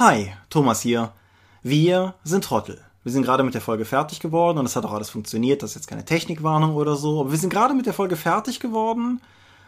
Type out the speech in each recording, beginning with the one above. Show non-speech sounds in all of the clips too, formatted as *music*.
Hi, Thomas hier. Wir sind Trottel. Wir sind gerade mit der Folge fertig geworden und es hat auch alles funktioniert. Das ist jetzt keine Technikwarnung oder so. Aber wir sind gerade mit der Folge fertig geworden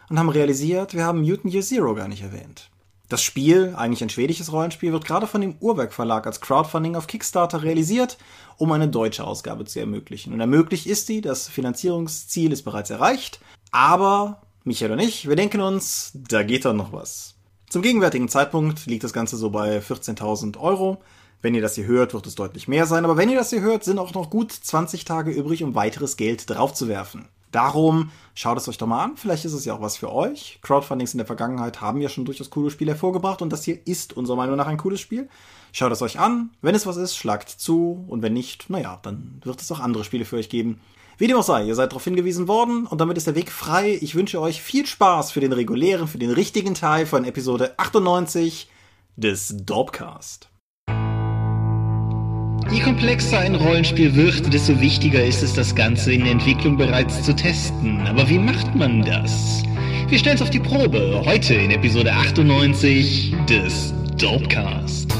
und haben realisiert, wir haben Mutant Year Zero gar nicht erwähnt. Das Spiel, eigentlich ein schwedisches Rollenspiel, wird gerade von dem Uhrwerk Verlag als Crowdfunding auf Kickstarter realisiert, um eine deutsche Ausgabe zu ermöglichen. Und ermöglicht ist sie, das Finanzierungsziel ist bereits erreicht, aber Michael und ich, wir denken uns, da geht doch noch was. Zum gegenwärtigen Zeitpunkt liegt das Ganze so bei 14.000 Euro. Wenn ihr das hier hört, wird es deutlich mehr sein. Aber wenn ihr das hier hört, sind auch noch gut 20 Tage übrig, um weiteres Geld draufzuwerfen. Darum schaut es euch doch mal an. Vielleicht ist es ja auch was für euch. Crowdfundings in der Vergangenheit haben ja schon durchaus coole Spiele hervorgebracht und das hier ist unserer Meinung nach ein cooles Spiel. Schaut es euch an. Wenn es was ist, schlagt zu. Und wenn nicht, naja, dann wird es auch andere Spiele für euch geben. Wie dem auch sei, ihr seid darauf hingewiesen worden und damit ist der Weg frei. Ich wünsche euch viel Spaß für den regulären, für den richtigen Teil von Episode 98 des Dorpcast. Je komplexer ein Rollenspiel wird, desto wichtiger ist es, das Ganze in der Entwicklung bereits zu testen. Aber wie macht man das? Wir stellen es auf die Probe, heute in Episode 98 des Dopecast.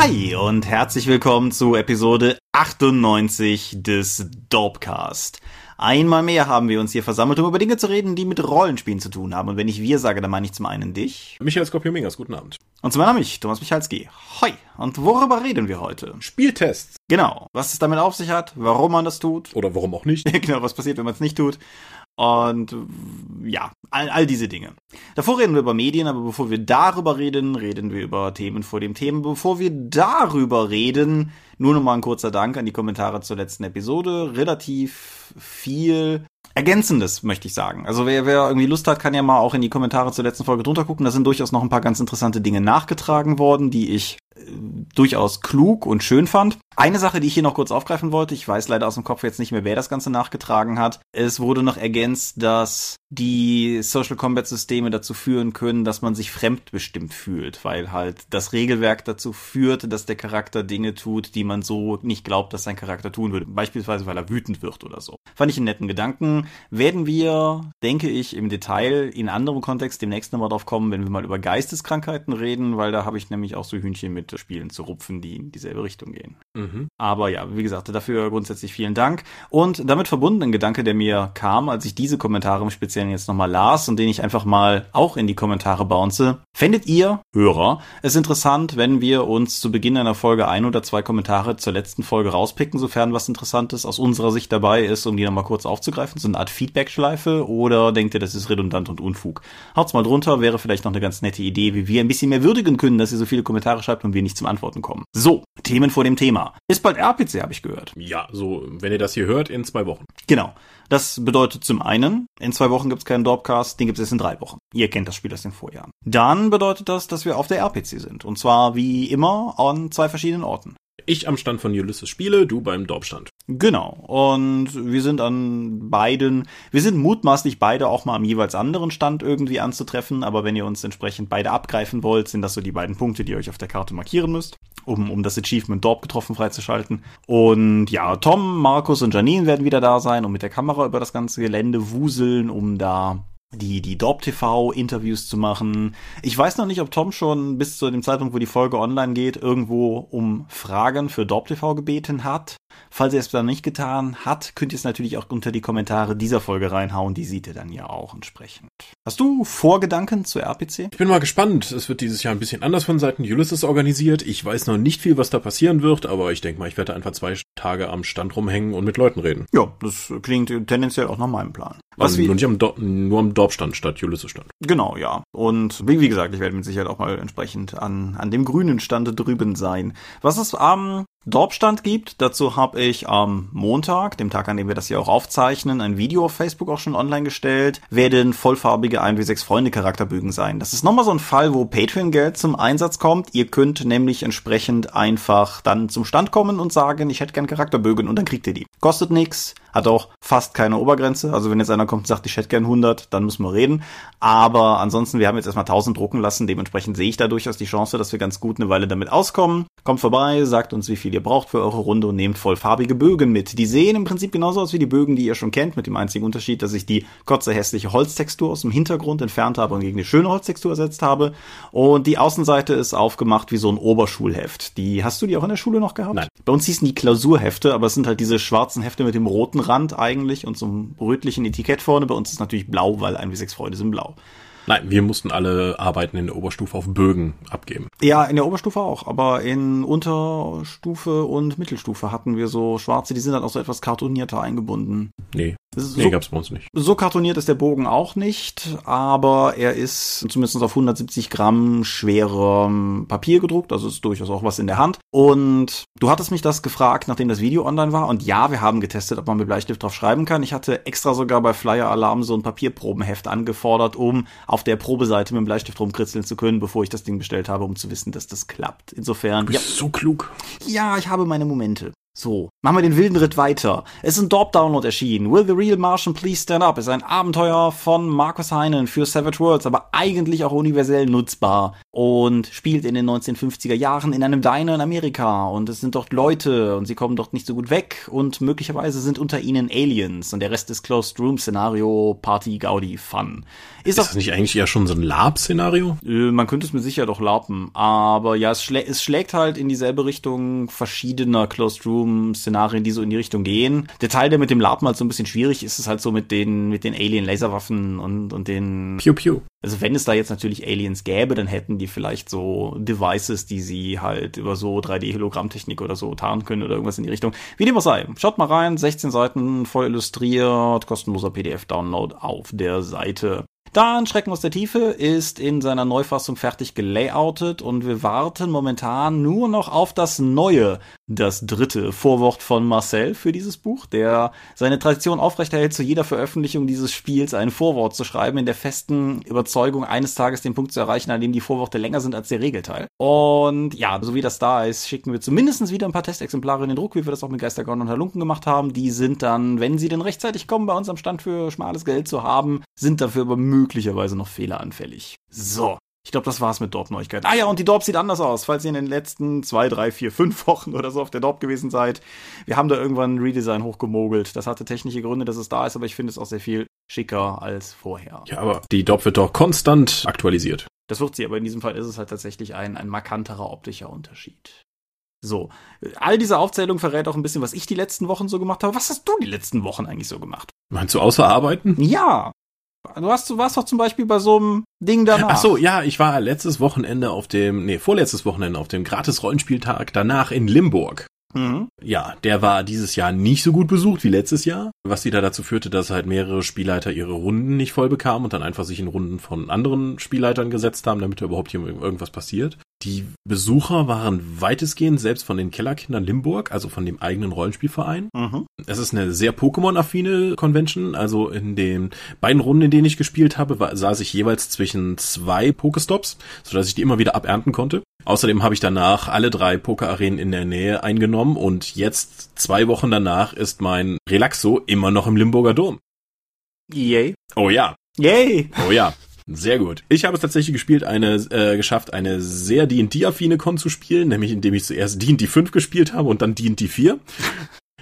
Hi und herzlich willkommen zu Episode 98 des Dorpcast. Einmal mehr haben wir uns hier versammelt, um über Dinge zu reden, die mit Rollenspielen zu tun haben. Und wenn ich wir sage, dann meine ich zum einen dich. Michael Skopjomingas, guten Abend. Und zum anderen mich, Thomas Michalski. Hoi. Und worüber reden wir heute? Spieltests. Genau. Was es damit auf sich hat, warum man das tut. Oder warum auch nicht. *laughs* genau, was passiert, wenn man es nicht tut. Und ja, all, all diese Dinge. Davor reden wir über Medien, aber bevor wir darüber reden, reden wir über Themen vor dem Thema. Bevor wir darüber reden, nur noch mal ein kurzer Dank an die Kommentare zur letzten Episode. Relativ viel Ergänzendes, möchte ich sagen. Also wer, wer irgendwie Lust hat, kann ja mal auch in die Kommentare zur letzten Folge drunter gucken. Da sind durchaus noch ein paar ganz interessante Dinge nachgetragen worden, die ich durchaus klug und schön fand. Eine Sache, die ich hier noch kurz aufgreifen wollte, ich weiß leider aus dem Kopf jetzt nicht mehr, wer das Ganze nachgetragen hat. Es wurde noch ergänzt, dass die Social Combat Systeme dazu führen können, dass man sich fremdbestimmt fühlt, weil halt das Regelwerk dazu führt, dass der Charakter Dinge tut, die man so nicht glaubt, dass sein Charakter tun würde. Beispielsweise, weil er wütend wird oder so. Fand ich einen netten Gedanken. Werden wir, denke ich, im Detail in anderem Kontext demnächst nochmal drauf kommen, wenn wir mal über Geisteskrankheiten reden, weil da habe ich nämlich auch so Hühnchen mit Spielen zu rupfen, die in dieselbe Richtung gehen. Mhm. Aber ja, wie gesagt, dafür grundsätzlich vielen Dank. Und damit verbunden ein Gedanke, der mir kam, als ich diese Kommentare im Speziellen jetzt nochmal las und den ich einfach mal auch in die Kommentare bounce. Fändet ihr, Hörer, es interessant, wenn wir uns zu Beginn einer Folge ein oder zwei Kommentare zur letzten Folge rauspicken, sofern was Interessantes aus unserer Sicht dabei ist, um die nochmal kurz aufzugreifen? So eine Art Feedback-Schleife? Oder denkt ihr, das ist redundant und Unfug? Haut's mal drunter, wäre vielleicht noch eine ganz nette Idee, wie wir ein bisschen mehr würdigen können, dass ihr so viele Kommentare schreibt und wir nicht zum Antworten kommen. So, Themen vor dem Thema. Ist bald RPC, habe ich gehört. Ja, so, wenn ihr das hier hört, in zwei Wochen. Genau. Das bedeutet zum einen, in zwei Wochen gibt's keinen Dorpcast, den gibt's erst in drei Wochen. Ihr kennt das Spiel aus den Vorjahren. Dann bedeutet das, dass wir auf der RPC sind. Und zwar wie immer an zwei verschiedenen Orten. Ich am Stand von Ulysses Spiele, du beim Dorpstand. Genau. Und wir sind an beiden, wir sind mutmaßlich beide auch mal am jeweils anderen Stand irgendwie anzutreffen, aber wenn ihr uns entsprechend beide abgreifen wollt, sind das so die beiden Punkte, die ihr euch auf der Karte markieren müsst, um, um das Achievement Dorp getroffen freizuschalten. Und ja, Tom, Markus und Janine werden wieder da sein und mit der Kamera über das ganze Gelände wuseln, um da die, die Dorp TV Interviews zu machen. Ich weiß noch nicht, ob Tom schon bis zu dem Zeitpunkt, wo die Folge online geht, irgendwo um Fragen für Dorp TV gebeten hat. Falls er es dann nicht getan hat, könnt ihr es natürlich auch unter die Kommentare dieser Folge reinhauen. Die sieht ihr dann ja auch entsprechend. Hast du Vorgedanken zur RPC? Ich bin mal gespannt. Es wird dieses Jahr ein bisschen anders von Seiten Ulysses organisiert. Ich weiß noch nicht viel, was da passieren wird, aber ich denke mal, ich werde einfach zwei Tage am Stand rumhängen und mit Leuten reden. Ja, das klingt tendenziell auch nach meinem Plan. Was also nur, nicht am Do nur am Dorfstand statt Ulysses Stand. Genau, ja. Und wie, wie, gesagt, ich werde mit Sicherheit auch mal entsprechend an, an dem grünen Stand drüben sein. Was ist am Dorpstand gibt. Dazu habe ich am Montag, dem Tag, an dem wir das hier auch aufzeichnen, ein Video auf Facebook auch schon online gestellt. Werden vollfarbige 1w6 Freunde Charakterbögen sein. Das ist nochmal so ein Fall, wo Patreon-Geld zum Einsatz kommt. Ihr könnt nämlich entsprechend einfach dann zum Stand kommen und sagen, ich hätte gern Charakterbögen und dann kriegt ihr die. Kostet nix, hat auch fast keine Obergrenze. Also wenn jetzt einer kommt und sagt, ich hätte gern 100, dann müssen wir reden. Aber ansonsten, wir haben jetzt erstmal 1000 drucken lassen. Dementsprechend sehe ich da durchaus die Chance, dass wir ganz gut eine Weile damit auskommen. Kommt vorbei, sagt uns, wie viel ihr braucht für eure Runde und nehmt vollfarbige Bögen mit. Die sehen im Prinzip genauso aus wie die Bögen, die ihr schon kennt, mit dem einzigen Unterschied, dass ich die kotze hässliche Holztextur aus dem Hintergrund entfernt habe und gegen eine schöne Holztextur ersetzt habe. Und die Außenseite ist aufgemacht wie so ein Oberschulheft. Die hast du die auch in der Schule noch gehabt? Nein. Bei uns hießen die Klausurhefte, aber es sind halt diese schwarzen Hefte mit dem roten Rand eigentlich und so einem rötlichen Etikett vorne. Bei uns ist natürlich blau, weil ein wie sechs Freunde sind blau. Nein, wir mussten alle Arbeiten in der Oberstufe auf Bögen abgeben. Ja, in der Oberstufe auch, aber in Unterstufe und Mittelstufe hatten wir so schwarze, die sind dann auch so etwas kartonierter eingebunden. Nee, So, nee, gab's bei uns nicht. so kartoniert ist der Bogen auch nicht, aber er ist zumindest auf 170 Gramm schwerem Papier gedruckt, also ist durchaus auch was in der Hand. Und du hattest mich das gefragt, nachdem das Video online war. Und ja, wir haben getestet, ob man mit Bleistift drauf schreiben kann. Ich hatte extra sogar bei Flyer Alarm so ein Papierprobenheft angefordert, um auf der Probeseite mit dem Bleistift rumkritzeln zu können, bevor ich das Ding bestellt habe, um zu wissen, dass das klappt. Insofern, Du ja, bist so klug. ja, ich habe meine Momente. So, machen wir den wilden Ritt weiter. Es ist ein Dorp-Download erschienen. Will the Real Martian Please Stand Up ist ein Abenteuer von Markus Heinen für Savage Worlds, aber eigentlich auch universell nutzbar und spielt in den 1950er Jahren in einem Diner in Amerika und es sind dort Leute und sie kommen dort nicht so gut weg und möglicherweise sind unter ihnen Aliens und der Rest ist Closed Room Szenario Party Gaudi Fun. Ist, Ist das nicht eigentlich eher schon so ein Lab-Szenario? äh, Man könnte es mir sicher doch larpen, aber ja, es, schlä es schlägt halt in dieselbe Richtung verschiedener Closed Room Szenarien, die so in die Richtung gehen. Der Teil, der mit dem Larpen halt so ein bisschen schwierig ist, ist halt so mit den mit den Alien Laserwaffen und und den Piu Piu. also wenn es da jetzt natürlich Aliens gäbe, dann hätten die vielleicht so Devices, die sie halt über so 3D-Hologrammtechnik oder so tarnen können oder irgendwas in die Richtung. Wie dem auch sei. Schaut mal rein, 16 Seiten, voll illustriert, kostenloser PDF-Download auf der Seite. Dann Schrecken aus der Tiefe ist in seiner Neufassung fertig gelayoutet und wir warten momentan nur noch auf das neue, das dritte Vorwort von Marcel für dieses Buch, der seine Tradition aufrechterhält, zu jeder Veröffentlichung dieses Spiels ein Vorwort zu schreiben, in der festen Überzeugung, eines Tages den Punkt zu erreichen, an dem die Vorworte länger sind als der Regelteil. Und ja, so wie das da ist, schicken wir zumindest wieder ein paar Testexemplare in den Druck, wie wir das auch mit Geistergorn und Halunken gemacht haben. Die sind dann, wenn sie denn rechtzeitig kommen, bei uns am Stand für schmales Geld zu haben, sind dafür aber möglicherweise noch fehleranfällig. So. Ich glaube, das war's mit Dorp-Neuigkeiten. Ah ja, und die Dorp sieht anders aus, falls ihr in den letzten zwei, drei, vier, fünf Wochen oder so auf der Dorp gewesen seid. Wir haben da irgendwann ein Redesign hochgemogelt. Das hatte technische Gründe, dass es da ist, aber ich finde es auch sehr viel schicker als vorher. Ja, aber die DOP wird doch konstant aktualisiert. Das wird sie, aber in diesem Fall ist es halt tatsächlich ein, ein markanterer optischer Unterschied. So, all diese Aufzählung verrät auch ein bisschen, was ich die letzten Wochen so gemacht habe. Was hast du die letzten Wochen eigentlich so gemacht? Meinst du außer Arbeiten? Ja. Du, hast, du warst doch zum Beispiel bei so einem Ding danach. Ach so, ja, ich war letztes Wochenende auf dem, nee, vorletztes Wochenende auf dem Gratis-Rollenspieltag danach in Limburg. Mhm. Ja, der war dieses Jahr nicht so gut besucht wie letztes Jahr, was wieder dazu führte, dass halt mehrere Spielleiter ihre Runden nicht voll bekamen und dann einfach sich in Runden von anderen Spielleitern gesetzt haben, damit da überhaupt hier irgendwas passiert. Die Besucher waren weitestgehend selbst von den Kellerkindern Limburg, also von dem eigenen Rollenspielverein. Mhm. Es ist eine sehr Pokémon-affine Convention. Also in den beiden Runden, in denen ich gespielt habe, war, saß ich jeweils zwischen zwei Pokestops, sodass ich die immer wieder abernten konnte. Außerdem habe ich danach alle drei Poker-Arenen in der Nähe eingenommen und jetzt, zwei Wochen danach, ist mein Relaxo immer noch im Limburger Dom. Yay. Oh ja, Yay. oh ja. Sehr gut. Ich habe es tatsächlich gespielt, eine äh, geschafft, eine sehr D&D-affine Con zu spielen, nämlich indem ich zuerst D&D 5 gespielt habe und dann D&D 4.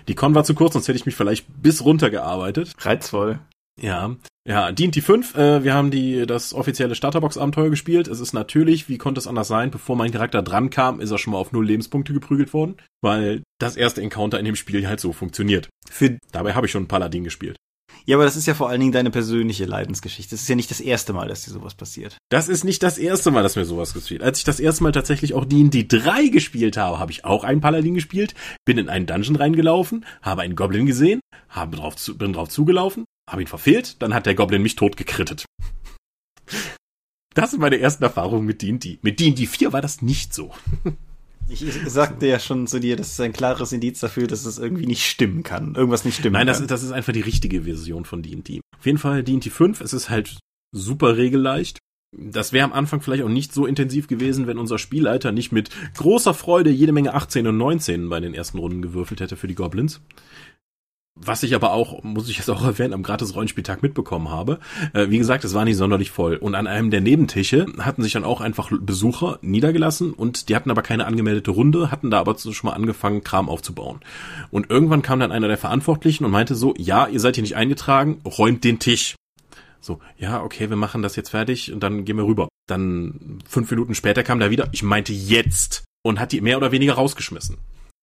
Die Con war zu kurz, sonst hätte ich mich vielleicht bis runter gearbeitet. Reizvoll. Ja, ja, D&D 5, äh, wir haben die das offizielle Starterbox-Abenteuer gespielt. Es ist natürlich, wie konnte es anders sein, bevor mein Charakter dran kam, ist er schon mal auf null Lebenspunkte geprügelt worden, weil das erste Encounter in dem Spiel halt so funktioniert. Für, Dabei habe ich schon einen Paladin gespielt. Ja, aber das ist ja vor allen Dingen deine persönliche Leidensgeschichte. Das ist ja nicht das erste Mal, dass dir sowas passiert. Das ist nicht das erste Mal, dass mir sowas gespielt. Als ich das erste Mal tatsächlich auch D&D 3 gespielt habe, habe ich auch einen Paladin gespielt, bin in einen Dungeon reingelaufen, habe einen Goblin gesehen, habe drauf zu, bin drauf zugelaufen, habe ihn verfehlt, dann hat der Goblin mich tot gekrittet. Das sind meine ersten Erfahrungen mit D&D. Mit D&D 4 war das nicht so. Ich, sagte ja schon zu dir, das ist ein klares Indiz dafür, dass es irgendwie nicht stimmen kann. Irgendwas nicht stimmen Nein, kann. das, ist- das ist einfach die richtige Version von D&D. Auf jeden Fall D&D 5, es ist halt super regelleicht. Das wäre am Anfang vielleicht auch nicht so intensiv gewesen, wenn unser Spielleiter nicht mit großer Freude jede Menge 18 und 19 bei den ersten Runden gewürfelt hätte für die Goblins. Was ich aber auch, muss ich jetzt auch *laughs* erwähnen, am gratis Rollenspieltag mitbekommen habe. Äh, wie gesagt, es war nicht sonderlich voll. Und an einem der Nebentische hatten sich dann auch einfach Besucher niedergelassen und die hatten aber keine angemeldete Runde, hatten da aber schon mal angefangen, Kram aufzubauen. Und irgendwann kam dann einer der Verantwortlichen und meinte so, ja, ihr seid hier nicht eingetragen, räumt den Tisch. So, ja, okay, wir machen das jetzt fertig und dann gehen wir rüber. Dann fünf Minuten später kam da wieder, ich meinte jetzt und hat die mehr oder weniger rausgeschmissen.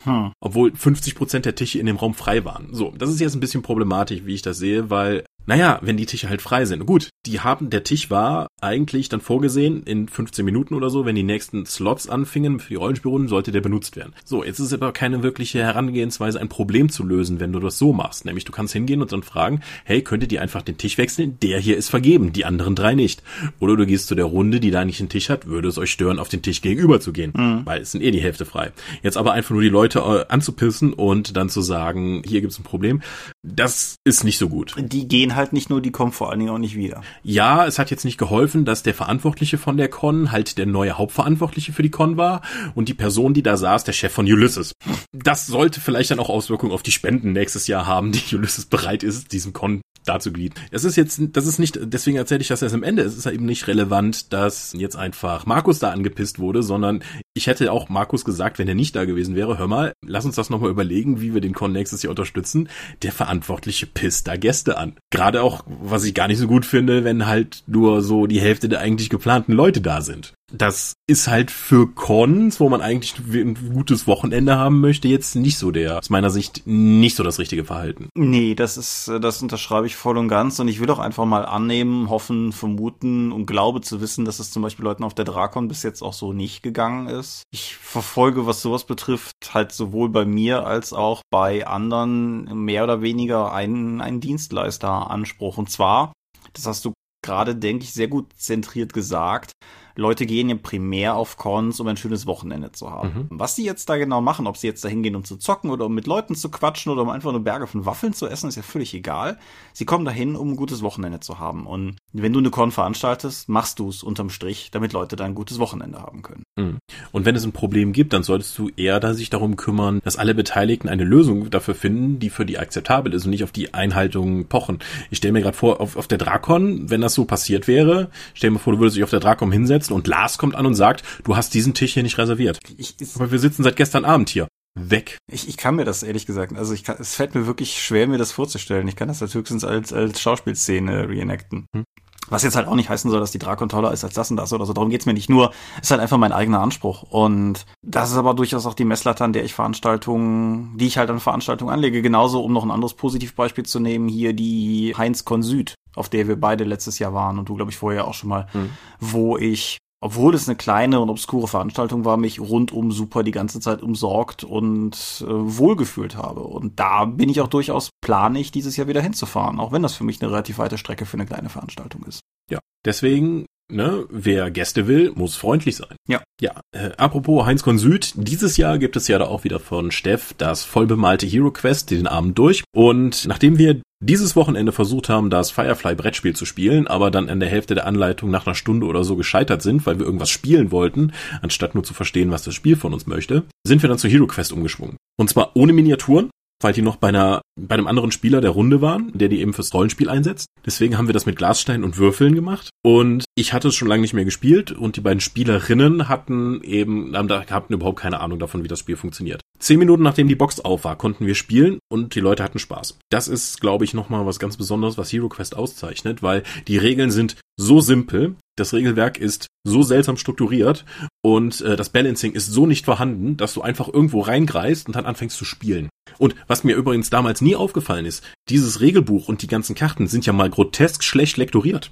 Hm. Obwohl 50 Prozent der Tische in dem Raum frei waren. So, das ist jetzt ein bisschen problematisch, wie ich das sehe, weil, naja, wenn die Tische halt frei sind. Gut, die haben, der Tisch war eigentlich dann vorgesehen in 15 Minuten oder so, wenn die nächsten Slots anfingen für die Rollenspielrunden, sollte der benutzt werden. So, jetzt ist aber keine wirkliche Herangehensweise, ein Problem zu lösen, wenn du das so machst. Nämlich, du kannst hingehen und dann fragen, hey, könntet ihr einfach den Tisch wechseln? Der hier ist vergeben, die anderen drei nicht. Oder du gehst zu der Runde, die da nicht einen Tisch hat, würde es euch stören, auf den Tisch gegenüber zu gehen, weil es sind eh die Hälfte frei. Jetzt aber einfach nur die Leute äh, anzupissen und dann zu sagen, hier gibt's ein Problem, das ist nicht so gut. Die gehen halt nicht nur, die kommen vor allen Dingen auch nicht wieder. Ja, es hat jetzt nicht geholfen, dass der Verantwortliche von der Con halt der neue Hauptverantwortliche für die Con war und die Person, die da saß, der Chef von Ulysses. Das sollte vielleicht dann auch Auswirkungen auf die Spenden nächstes Jahr haben, die Ulysses bereit ist, diesem Con darzugliedern. Das ist jetzt, das ist nicht, deswegen erzähle ich das erst am Ende. Es ist ja eben nicht relevant, dass jetzt einfach Markus da angepisst wurde, sondern ich hätte auch Markus gesagt, wenn er nicht da gewesen wäre, hör mal, lass uns das nochmal überlegen, wie wir den Con nächstes Jahr unterstützen. Der Verantwortliche pisst da Gäste an. Gerade auch, was ich gar nicht so gut finde, wenn halt nur so die Hälfte der eigentlich geplanten Leute da sind. Das ist halt für Cons, wo man eigentlich ein gutes Wochenende haben möchte, jetzt nicht so der, aus meiner Sicht, nicht so das richtige Verhalten. Nee, das ist, das unterschreibe ich voll und ganz. Und ich will auch einfach mal annehmen, hoffen, vermuten und glaube zu wissen, dass es zum Beispiel Leuten auf der Drakon bis jetzt auch so nicht gegangen ist. Ich verfolge, was sowas betrifft, halt sowohl bei mir als auch bei anderen mehr oder weniger einen, einen Dienstleisteranspruch. Und zwar, das hast du gerade, denke ich, sehr gut zentriert gesagt. Leute gehen ja primär auf Cons, um ein schönes Wochenende zu haben. Was die jetzt da genau machen, ob sie jetzt da hingehen, um zu zocken oder um mit Leuten zu quatschen oder um einfach nur Berge von Waffeln zu essen, ist ja völlig egal. Sie kommen dahin, um ein gutes Wochenende zu haben. Und wenn du eine Con veranstaltest, machst du es unterm Strich, damit Leute da ein gutes Wochenende haben können. Mhm. Und wenn es ein Problem gibt, dann solltest du eher da sich darum kümmern, dass alle Beteiligten eine Lösung dafür finden, die für die akzeptabel ist und nicht auf die Einhaltung pochen. Ich stelle mir gerade vor, auf, auf der Drakon, wenn das so passiert wäre, stell mir vor, du würdest dich auf der Drakon hinsetzen und Lars kommt an und sagt, du hast diesen Tisch hier nicht reserviert. Ich, ich, Aber wir sitzen seit gestern Abend hier. Weg. ich, ich kann mir das ehrlich gesagt, also ich kann, es fällt mir wirklich schwer, mir das vorzustellen. Ich kann das halt höchstens als, als Schauspielszene reenacten. Hm. Was jetzt halt auch nicht heißen soll, dass die Drakon toller ist als das und das oder so. Darum geht's mir nicht nur. ist halt einfach mein eigener Anspruch. Und das ist aber durchaus auch die Messlatte, an der ich Veranstaltungen, die ich halt an Veranstaltungen anlege. Genauso, um noch ein anderes Positivbeispiel zu nehmen, hier die Heinz Con Süd, auf der wir beide letztes Jahr waren und du, glaube ich, vorher auch schon mal, Hm. wo ich obwohl es eine kleine und obskure Veranstaltung war, mich rundum super die ganze Zeit umsorgt und äh, wohlgefühlt habe. Und da bin ich auch durchaus planig, dieses Jahr wieder hinzufahren, auch wenn das für mich eine relativ weite Strecke für eine kleine Veranstaltung ist. Ja. Deswegen, ne, wer Gäste will, muss freundlich sein. Ja. Ja. Äh, apropos Heinz Con Süd, dieses Jahr gibt es ja da auch wieder von Steff das vollbemalte Hero Quest den Abend durch. Und nachdem wir dieses Wochenende versucht haben, das Firefly Brettspiel zu spielen, aber dann an der Hälfte der Anleitung nach einer Stunde oder so gescheitert sind, weil wir irgendwas spielen wollten, anstatt nur zu verstehen, was das Spiel von uns möchte, sind wir dann zu Hero Quest umgeschwungen. Und zwar ohne Miniaturen, weil die noch bei einer bei einem anderen Spieler der Runde waren, der die eben fürs Rollenspiel einsetzt. Deswegen haben wir das mit Glassteinen und Würfeln gemacht. Und ich hatte es schon lange nicht mehr gespielt und die beiden Spielerinnen hatten eben haben hatten überhaupt keine Ahnung davon, wie das Spiel funktioniert. Zehn Minuten nachdem die Box auf war, konnten wir spielen und die Leute hatten Spaß. Das ist, glaube ich, nochmal was ganz Besonderes, was Hero Quest auszeichnet, weil die Regeln sind so simpel, das Regelwerk ist so seltsam strukturiert und äh, das Balancing ist so nicht vorhanden, dass du einfach irgendwo reingreist und dann anfängst zu spielen. Und was mir übrigens damals nie aufgefallen ist, dieses Regelbuch und die ganzen Karten sind ja mal grotesk schlecht lektoriert.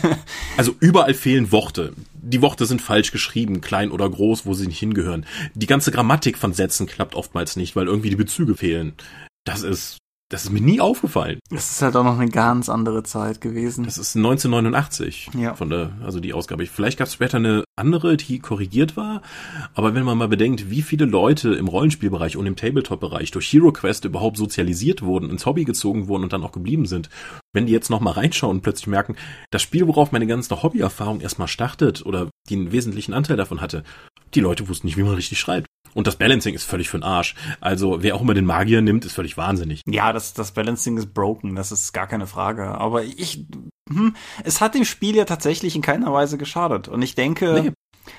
*laughs* also überall fehlen Worte. Die Worte sind falsch geschrieben, klein oder groß, wo sie nicht hingehören. Die ganze Grammatik von Sätzen klappt oftmals nicht, weil irgendwie die Bezüge fehlen. Das ist Das ist mir nie aufgefallen. Es ist halt auch noch eine ganz andere Zeit gewesen. Das ist 1989 Ja. von der, also die Ausgabe. Vielleicht gab es später eine andere, die korrigiert war. Aber wenn man mal bedenkt, wie viele Leute im Rollenspielbereich und im Tabletop-Bereich durch Hero Quest überhaupt sozialisiert wurden, ins Hobby gezogen wurden und dann auch geblieben sind, wenn die jetzt noch mal reinschauen und plötzlich merken, das Spiel, worauf meine ganze Hobbyerfahrung erstmal startet oder den wesentlichen Anteil davon hatte, die Leute wussten nicht, wie man richtig schreibt. Und das Balancing ist völlig für den Arsch. Also wer auch immer den Magier nimmt, ist völlig wahnsinnig. Ja, das, das Balancing ist broken, das ist gar keine Frage. Aber ich, hm, es hat dem Spiel ja tatsächlich in keiner Weise geschadet. Und ich denke, Nee.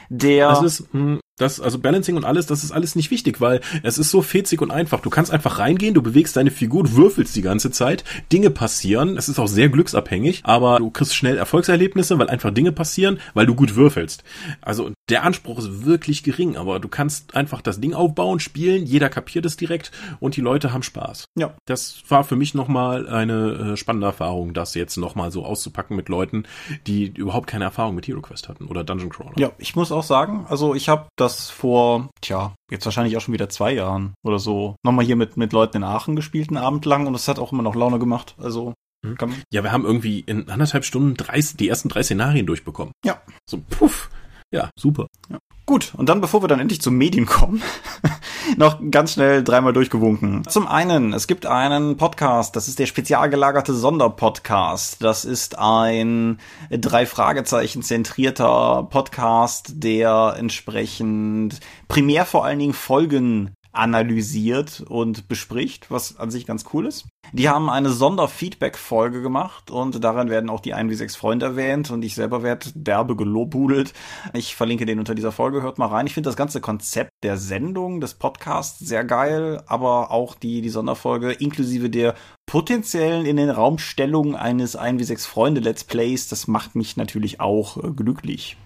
der, Das ist, mh, das, also Balancing und alles, das ist alles nicht wichtig, weil es ist so fetzig und einfach. Du kannst einfach reingehen, du bewegst deine Figur, du würfelst die ganze Zeit, Dinge passieren, es ist auch sehr glücksabhängig, aber du kriegst schnell Erfolgserlebnisse, weil einfach Dinge passieren, weil du gut würfelst. Also der Anspruch ist wirklich gering, aber du kannst einfach das Ding aufbauen, spielen, jeder kapiert es direkt und die Leute haben Spaß. ja, Das war für mich nochmal eine äh, spannende Erfahrung, das jetzt nochmal so auszupacken mit Leuten, die überhaupt keine Erfahrung mit Hero Quest hatten oder Dungeon Crawler. ja, ich muss auch sagen, also ich habe das vor, tja, jetzt wahrscheinlich auch schon wieder zwei Jahren oder so, nochmal hier mit, mit Leuten in Aachen gespielt, einen Abend lang und es hat auch immer noch Laune gemacht. Also, kann, Ja, wir haben irgendwie in anderthalb Stunden drei, die ersten drei Szenarien durchbekommen. Ja. So, puff. Ja, super. Gut, und dann, bevor wir dann endlich zu Medien kommen, *laughs* noch ganz schnell dreimal durchgewunken. Zum einen, es gibt einen Podcast, das ist der spezial gelagerte Sonderpodcast. Das ist ein drei Fragezeichen zentrierter Podcast, der entsprechend primär vor allen Dingen Folgen analysiert und bespricht, was an sich ganz cool ist. Die haben eine Sonderfeedback-Folge gemacht und darin werden auch die 1 wie 6 Freunde erwähnt und ich selber werde derbe gelobhudelt. Ich verlinke den unter dieser Folge, hört mal rein. Ich finde das ganze Konzept der Sendung, des Podcasts sehr geil, aber auch die, die Sonderfolge inklusive der potenziellen in den Raumstellung eines 1 wie 6 Freunde Let's Plays, das macht mich natürlich auch äh, glücklich.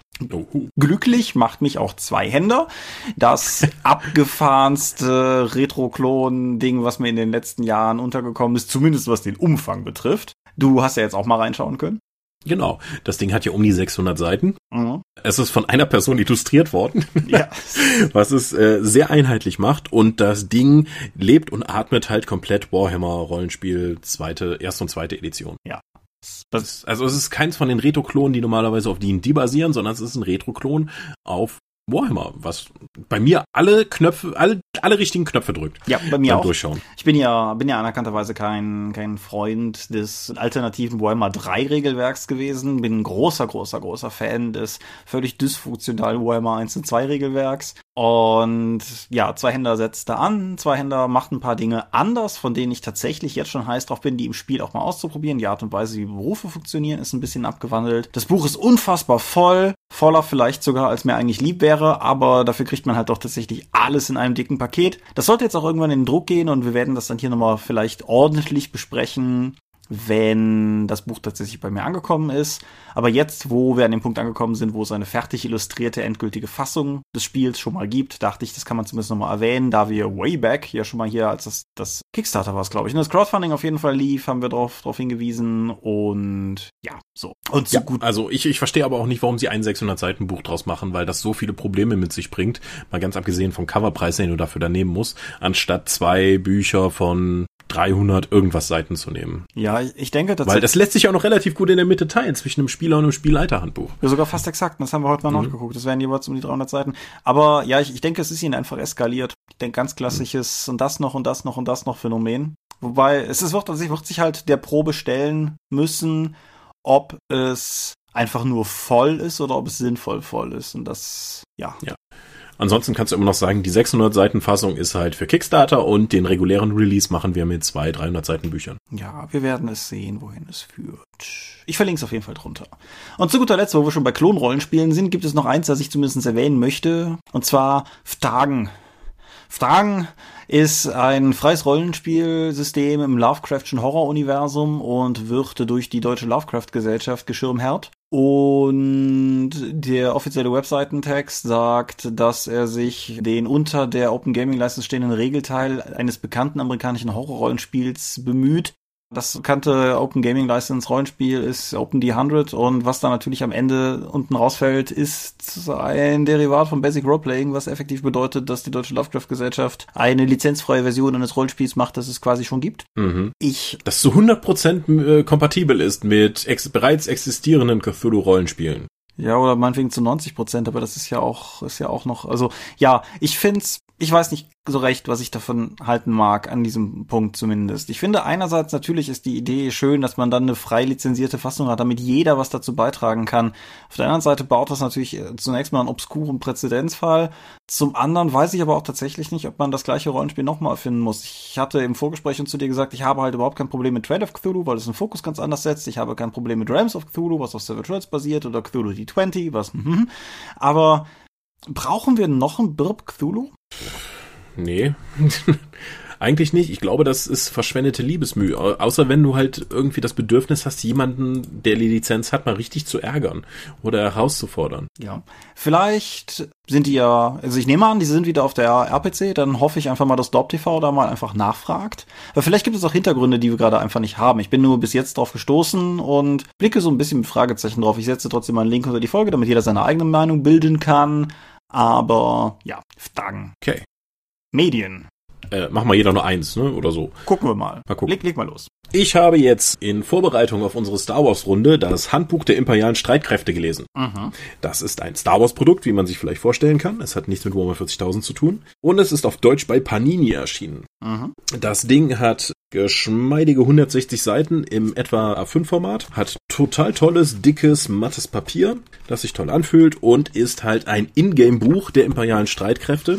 Glücklich macht mich auch Zweihänder. Das *laughs* abgefahrenste Retro-Klon-Ding, was mir in den letzten Jahren untergekommen ist, zumindest was den Umfang betrifft. Du hast ja jetzt auch mal reinschauen können. Genau. Das Ding hat ja um die 600 Seiten. Mhm. Es ist von einer Person illustriert worden, Ja. *laughs* was es äh, sehr einheitlich macht. Und das Ding lebt und atmet halt komplett Warhammer Rollenspiel zweite, erste und zweite Edition. Das, Also es ist keins von den Retro-Klonen, die normalerweise auf D&D basieren, sondern es ist ein Retro-Klon auf Warhammer, was bei mir alle Knöpfe, alle, alle richtigen Knöpfe drückt. ja, bei mir auch. Durchschauen. Ich bin ja, bin ja anerkannterweise kein, kein Freund des alternativen Warhammer 3 Regelwerks gewesen. Bin ein großer, großer, großer Fan des völlig dysfunktionalen Warhammer 1 und 2 Regelwerks. Und ja, Zweihänder setzt da an. Zweihänder macht ein paar Dinge anders, von denen ich tatsächlich jetzt schon heiß drauf bin, die im Spiel auch mal auszuprobieren. Die Art und Weise, wie Berufe funktionieren, ist ein bisschen abgewandelt. Das Buch ist unfassbar voll. Voller vielleicht sogar, als mir eigentlich lieb wäre, aber dafür kriegt man halt doch tatsächlich alles in einem dicken Paket. Das sollte jetzt auch irgendwann in den Druck gehen und wir werden das dann hier nochmal vielleicht ordentlich besprechen, wenn das Buch tatsächlich bei mir angekommen ist. Aber jetzt, wo wir an dem Punkt angekommen sind, wo es eine fertig illustrierte, endgültige Fassung des Spiels schon mal gibt, dachte ich, das kann man zumindest nochmal erwähnen, da wir way back hier schon mal hier, als das, das Kickstarter war es, glaube ich, ne, das Crowdfunding auf jeden Fall lief, haben wir darauf drauf hingewiesen und ja, so. Und so Ja, gut. also ich, ich verstehe aber auch nicht, warum sie ein 600 Seiten Buch draus machen, weil das so viele Probleme mit sich bringt, mal ganz abgesehen vom Coverpreis, den du dafür da nehmen musst, anstatt zwei Bücher von 300 irgendwas Seiten zu nehmen. Ja, ich denke Weil tatsächlich. das lässt sich auch noch relativ gut in der Mitte teilen zwischen einem Spieler und einem Spielleiterhandbuch. Ja, sogar fast exakt. Das haben wir heute mal Mhm. nachgeguckt. Das wären jeweils um die 300 Seiten. Aber ja, ich, ich denke, es ist ihnen einfach eskaliert. Ich denke, ganz klassisches und das noch und das noch und das noch Phänomen. Wobei, es ist, wird, also wird sich halt der Probe stellen müssen, ob es einfach nur voll ist oder ob es sinnvoll voll ist. Und das, ja. Ansonsten kannst du immer noch sagen, die 600 Seiten Fassung ist halt für Kickstarter und den regulären Release machen wir mit zwei 300 Seiten Büchern. Ja, wir werden es sehen, wohin es führt. Ich verlinke es auf jeden Fall drunter. Und zu guter Letzt, wo wir schon bei Klonrollenspielen sind, gibt es noch eins, das ich zumindest erwähnen möchte. Und zwar Ftagen. Ftagen ist ein freies Rollenspielsystem im Lovecraftschen Horroruniversum und wird durch die Deutsche Lovecraft-Gesellschaft geschirmherrt. Und der offizielle Webseitentext sagt, dass er sich den unter der Open Gaming License stehenden Regelteil eines bekannten amerikanischen Horrorrollenspiels bemüht. Das bekannte Open Gaming License Rollenspiel ist Open D100 und was da natürlich am Ende unten rausfällt, ist ein Derivat von Basic Roleplaying, was effektiv bedeutet, dass die Deutsche Lovecraft Gesellschaft eine lizenzfreie Version eines Rollenspiels macht, das es quasi schon gibt. Mhm. Ich das zu 100% äh, kompatibel ist mit ex bereits existierenden Cthulhu Rollenspielen. Ja, oder meinetwegen zu 90 Prozent, aber das ist ja auch, ist ja auch noch, also ja, ich find's, ich weiß nicht so recht, was ich davon halten mag, an diesem Punkt zumindest. Ich finde einerseits natürlich ist die Idee schön, dass man dann eine frei lizenzierte Fassung hat, damit jeder was dazu beitragen kann. Auf der anderen Seite baut das natürlich äh, zunächst mal einen obskuren Präzedenzfall. Zum anderen weiß ich aber auch tatsächlich nicht, ob man das gleiche Rollenspiel nochmal finden muss. Ich hatte im Vorgespräch und zu dir gesagt, ich habe halt überhaupt kein Problem mit Trail of Cthulhu, weil es den Fokus ganz anders setzt. Ich habe kein Problem mit Realms of Cthulhu, was auf Savage Worlds basiert, oder Cthulhu D20, was, *laughs* aber brauchen wir noch ein Birb Cthulhu? Nee. *laughs* Eigentlich nicht. Ich glaube, das ist verschwendete Liebesmühe. Außer wenn du halt irgendwie das Bedürfnis hast, jemanden, der die Lizenz hat, mal richtig zu ärgern oder herauszufordern. Ja. Vielleicht sind die ja, also ich nehme an, die sind wieder auf der RPC, dann hoffe ich einfach mal, dass DorpTV da mal einfach nachfragt. Weil vielleicht gibt es auch Hintergründe, die wir gerade einfach nicht haben. Ich bin nur bis jetzt drauf gestoßen und blicke so ein bisschen mit Fragezeichen drauf. Ich setze trotzdem mal einen Link unter die Folge, damit jeder seine eigene Meinung bilden kann. Aber ja, Fragen. Okay. Medien. Äh, machen wir jeder nur eins, ne? Oder so. Gucken wir mal. Mal gucken. Leg, leg mal los. Ich habe jetzt in Vorbereitung auf unsere Star Wars Runde das Handbuch der imperialen Streitkräfte gelesen. Mhm. Das ist ein Star Wars Produkt, wie man sich vielleicht vorstellen kann. Es hat nichts mit Warhammer 40.000 zu tun. Und es ist auf Deutsch bei Panini erschienen. Mhm. Das Ding hat geschmeidige 160 Seiten im etwa A5-Format, hat total tolles, dickes, mattes Papier, das sich toll anfühlt und ist halt ein Ingame-Buch der imperialen Streitkräfte,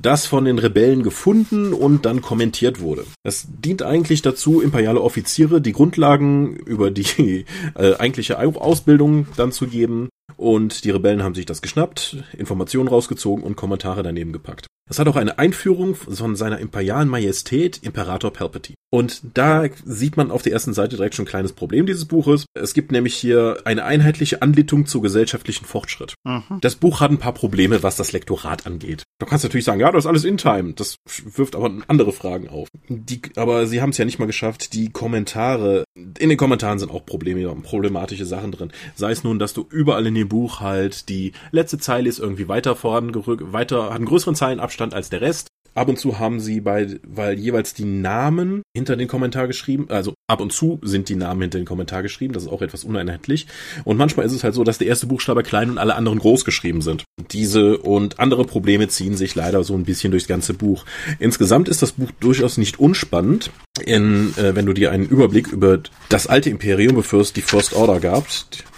das von den Rebellen gefunden und dann kommentiert wurde. Es dient eigentlich dazu, imperiale Offiziere die Grundlagen über die *laughs* äh, eigentliche Ausbildung dann zu geben und die Rebellen haben sich das geschnappt, Informationen rausgezogen und Kommentare daneben gepackt. Es hat auch eine Einführung von seiner imperialen Majestät Imperator Palpatine. Und da sieht man auf der ersten Seite direkt schon ein kleines Problem dieses Buches. Es gibt nämlich hier eine einheitliche Anleitung zu gesellschaftlichen Fortschritt. Mhm. Das Buch hat ein paar Probleme, was das Lektorat angeht. Du kannst natürlich sagen, ja, das ist alles in Time. Das wirft aber andere Fragen auf. Die, aber sie haben es ja nicht mal geschafft, die Kommentare, in den Kommentaren sind auch Probleme, problematische Sachen drin. Sei es nun, dass du überall in dem Buch halt die letzte Zeile ist irgendwie weiter vorangerückt, weiter, hat einen größeren Zeilenabstand als der Rest. Ab und zu haben sie bei, weil jeweils die Namen hinter den Kommentar geschrieben, also ab und zu sind die Namen hinter den Kommentar geschrieben, das ist auch etwas uneinheitlich. Und manchmal ist es halt so, dass der erste Buchstabe klein und alle anderen groß geschrieben sind. Diese und andere Probleme ziehen sich leider so ein bisschen durchs ganze Buch. Insgesamt ist das Buch durchaus nicht unspannend, in, äh, wenn du dir einen Überblick über das alte Imperium, bevor es die First Order gab.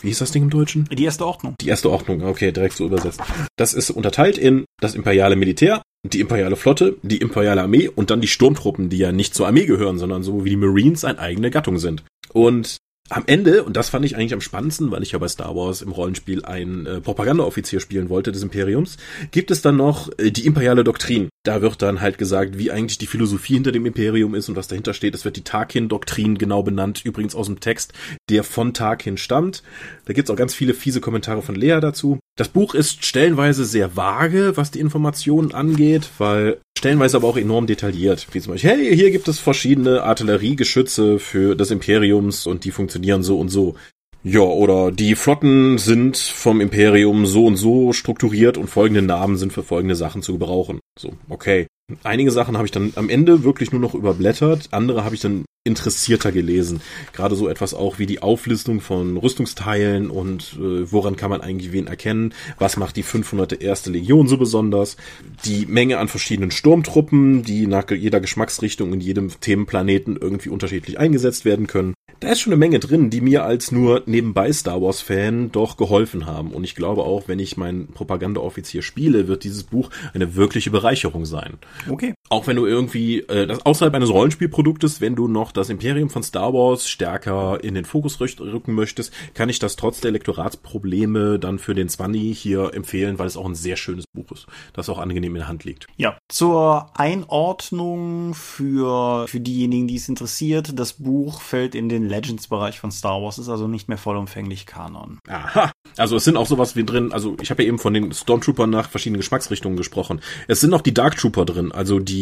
Wie hieß das Ding im Deutschen? Die erste Ordnung. Die erste Ordnung, okay, direkt so übersetzt. Das ist unterteilt in das imperiale Militär, die imperiale Flotte, die imperiale Armee und dann die Sturmtruppen, die ja nicht zur Armee gehören, sondern so wie die Marines eine eigene Gattung sind. Und am Ende, und das fand ich eigentlich am spannendsten, weil ich ja bei Star Wars im Rollenspiel einen äh, Propagandaoffizier spielen wollte des Imperiums, gibt es dann noch äh, die imperiale Doktrin. Da wird dann halt gesagt, wie eigentlich die Philosophie hinter dem Imperium ist und was dahinter steht. Es wird die Tarkin-Doktrin genau benannt, übrigens aus dem Text, der von Tarkin stammt. Da gibt's auch ganz viele fiese Kommentare von Lea dazu. Das Buch ist stellenweise sehr vage, was die Informationen angeht, weil stellenweise aber auch enorm detailliert. Wie zum Beispiel, hey, hier gibt es verschiedene Artilleriegeschütze für des Imperiums und die funktionieren so und so. Ja, oder die Flotten sind vom Imperium so und so strukturiert und folgende Namen sind für folgende Sachen zu gebrauchen. So, okay. Einige Sachen habe ich dann am Ende wirklich nur noch überblättert, andere habe ich dann interessierter gelesen. Gerade so etwas auch wie die Auflistung von Rüstungsteilen und äh, woran kann man eigentlich wen erkennen, was macht die 500. erste Legion so besonders, die Menge an verschiedenen Sturmtruppen, die nach jeder Geschmacksrichtung in jedem Themenplaneten irgendwie unterschiedlich eingesetzt werden können da ist schon eine Menge drin, die mir als nur nebenbei Star Wars Fan doch geholfen haben. Und ich glaube auch, wenn ich meinen Propagandaoffizier spiele, wird dieses Buch eine wirkliche Bereicherung sein. Okay. Auch wenn du irgendwie, äh, das außerhalb eines Rollenspielproduktes, wenn du noch das Imperium von Star Wars stärker in den Fokus rücken möchtest, kann ich das trotz der Lektoratsprobleme dann für den Zwanni hier empfehlen, weil es auch ein sehr schönes Buch ist, das auch angenehm in der Hand liegt. Ja, zur Einordnung für, für diejenigen, die es interessiert, das Buch fällt in den Legends-Bereich von Star Wars, ist also nicht mehr vollumfänglich Kanon. Aha. Also es sind auch sowas wie drin, also ich habe ja eben von den Stormtroopern nach verschiedenen Geschmacksrichtungen gesprochen. Es sind auch die Dark Trooper drin, also die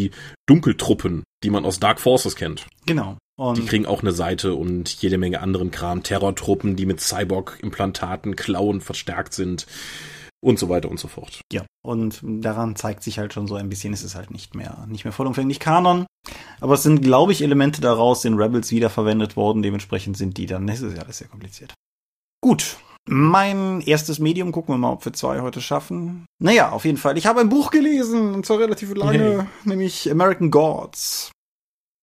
Dunkeltruppen, die man aus Dark Forces kennt. Genau. Und die kriegen auch eine Seite und jede Menge anderen Kram. Terrortruppen, die mit Cyborg-Implantaten, Klauen verstärkt sind und so weiter und so fort. Ja, und daran zeigt sich halt schon so ein bisschen, es ist halt nicht mehr, nicht mehr vollumfänglich Kanon. Aber es sind, glaube ich, Elemente daraus in Rebels wiederverwendet worden. Dementsprechend sind die dann, es ist ja alles sehr kompliziert. Gut. Mein erstes Medium, gucken wir mal, ob wir zwei heute schaffen. Naja, auf jeden Fall. Ich habe ein Buch gelesen, und zwar relativ lange, hey. nämlich American Gods.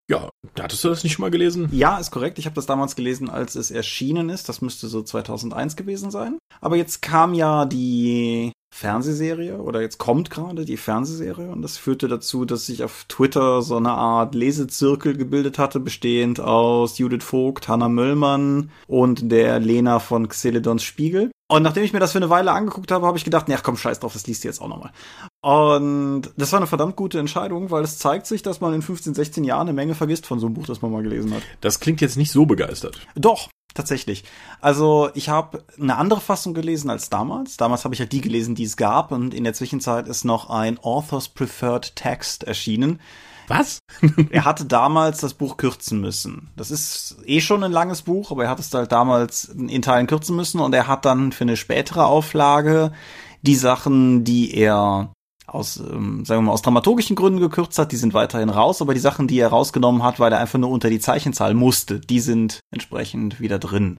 Ja, hattest du das nicht schon mal gelesen? Ja, ist korrekt. Ich habe das damals gelesen, als es erschienen ist. Das müsste so 2001 gewesen sein. Aber jetzt kam ja die Fernsehserie oder jetzt kommt gerade die Fernsehserie und das führte dazu, dass sich auf Twitter so eine Art Lesezirkel gebildet hatte, bestehend aus Judith Vogt, Hannah Möllmann und der Lena von Xeledons Spiegel. Und nachdem ich mir das für eine Weile angeguckt habe, habe ich gedacht, ja komm, scheiß drauf, das liest du jetzt auch nochmal. Und das war eine verdammt gute Entscheidung, weil es zeigt sich, dass man in 15, 16 Jahren eine Menge vergisst von so einem Buch, das man mal gelesen hat. Das klingt jetzt nicht so begeistert. Doch, Tatsächlich. Also ich habe eine andere Fassung gelesen als damals. Damals habe ich halt die gelesen, die es gab und in der Zwischenzeit ist noch ein Authors Preferred Text erschienen. Was? *laughs* er hatte damals das Buch kürzen müssen. Das ist eh schon ein langes Buch, aber er hat es halt damals in Teilen kürzen müssen und er hat dann für eine spätere Auflage die Sachen, die er aus, ähm, sagen wir mal, aus dramaturgischen Gründen gekürzt hat, die sind weiterhin raus, aber die Sachen, die er rausgenommen hat, weil er einfach nur unter die Zeichenzahl musste, die sind entsprechend wieder drin.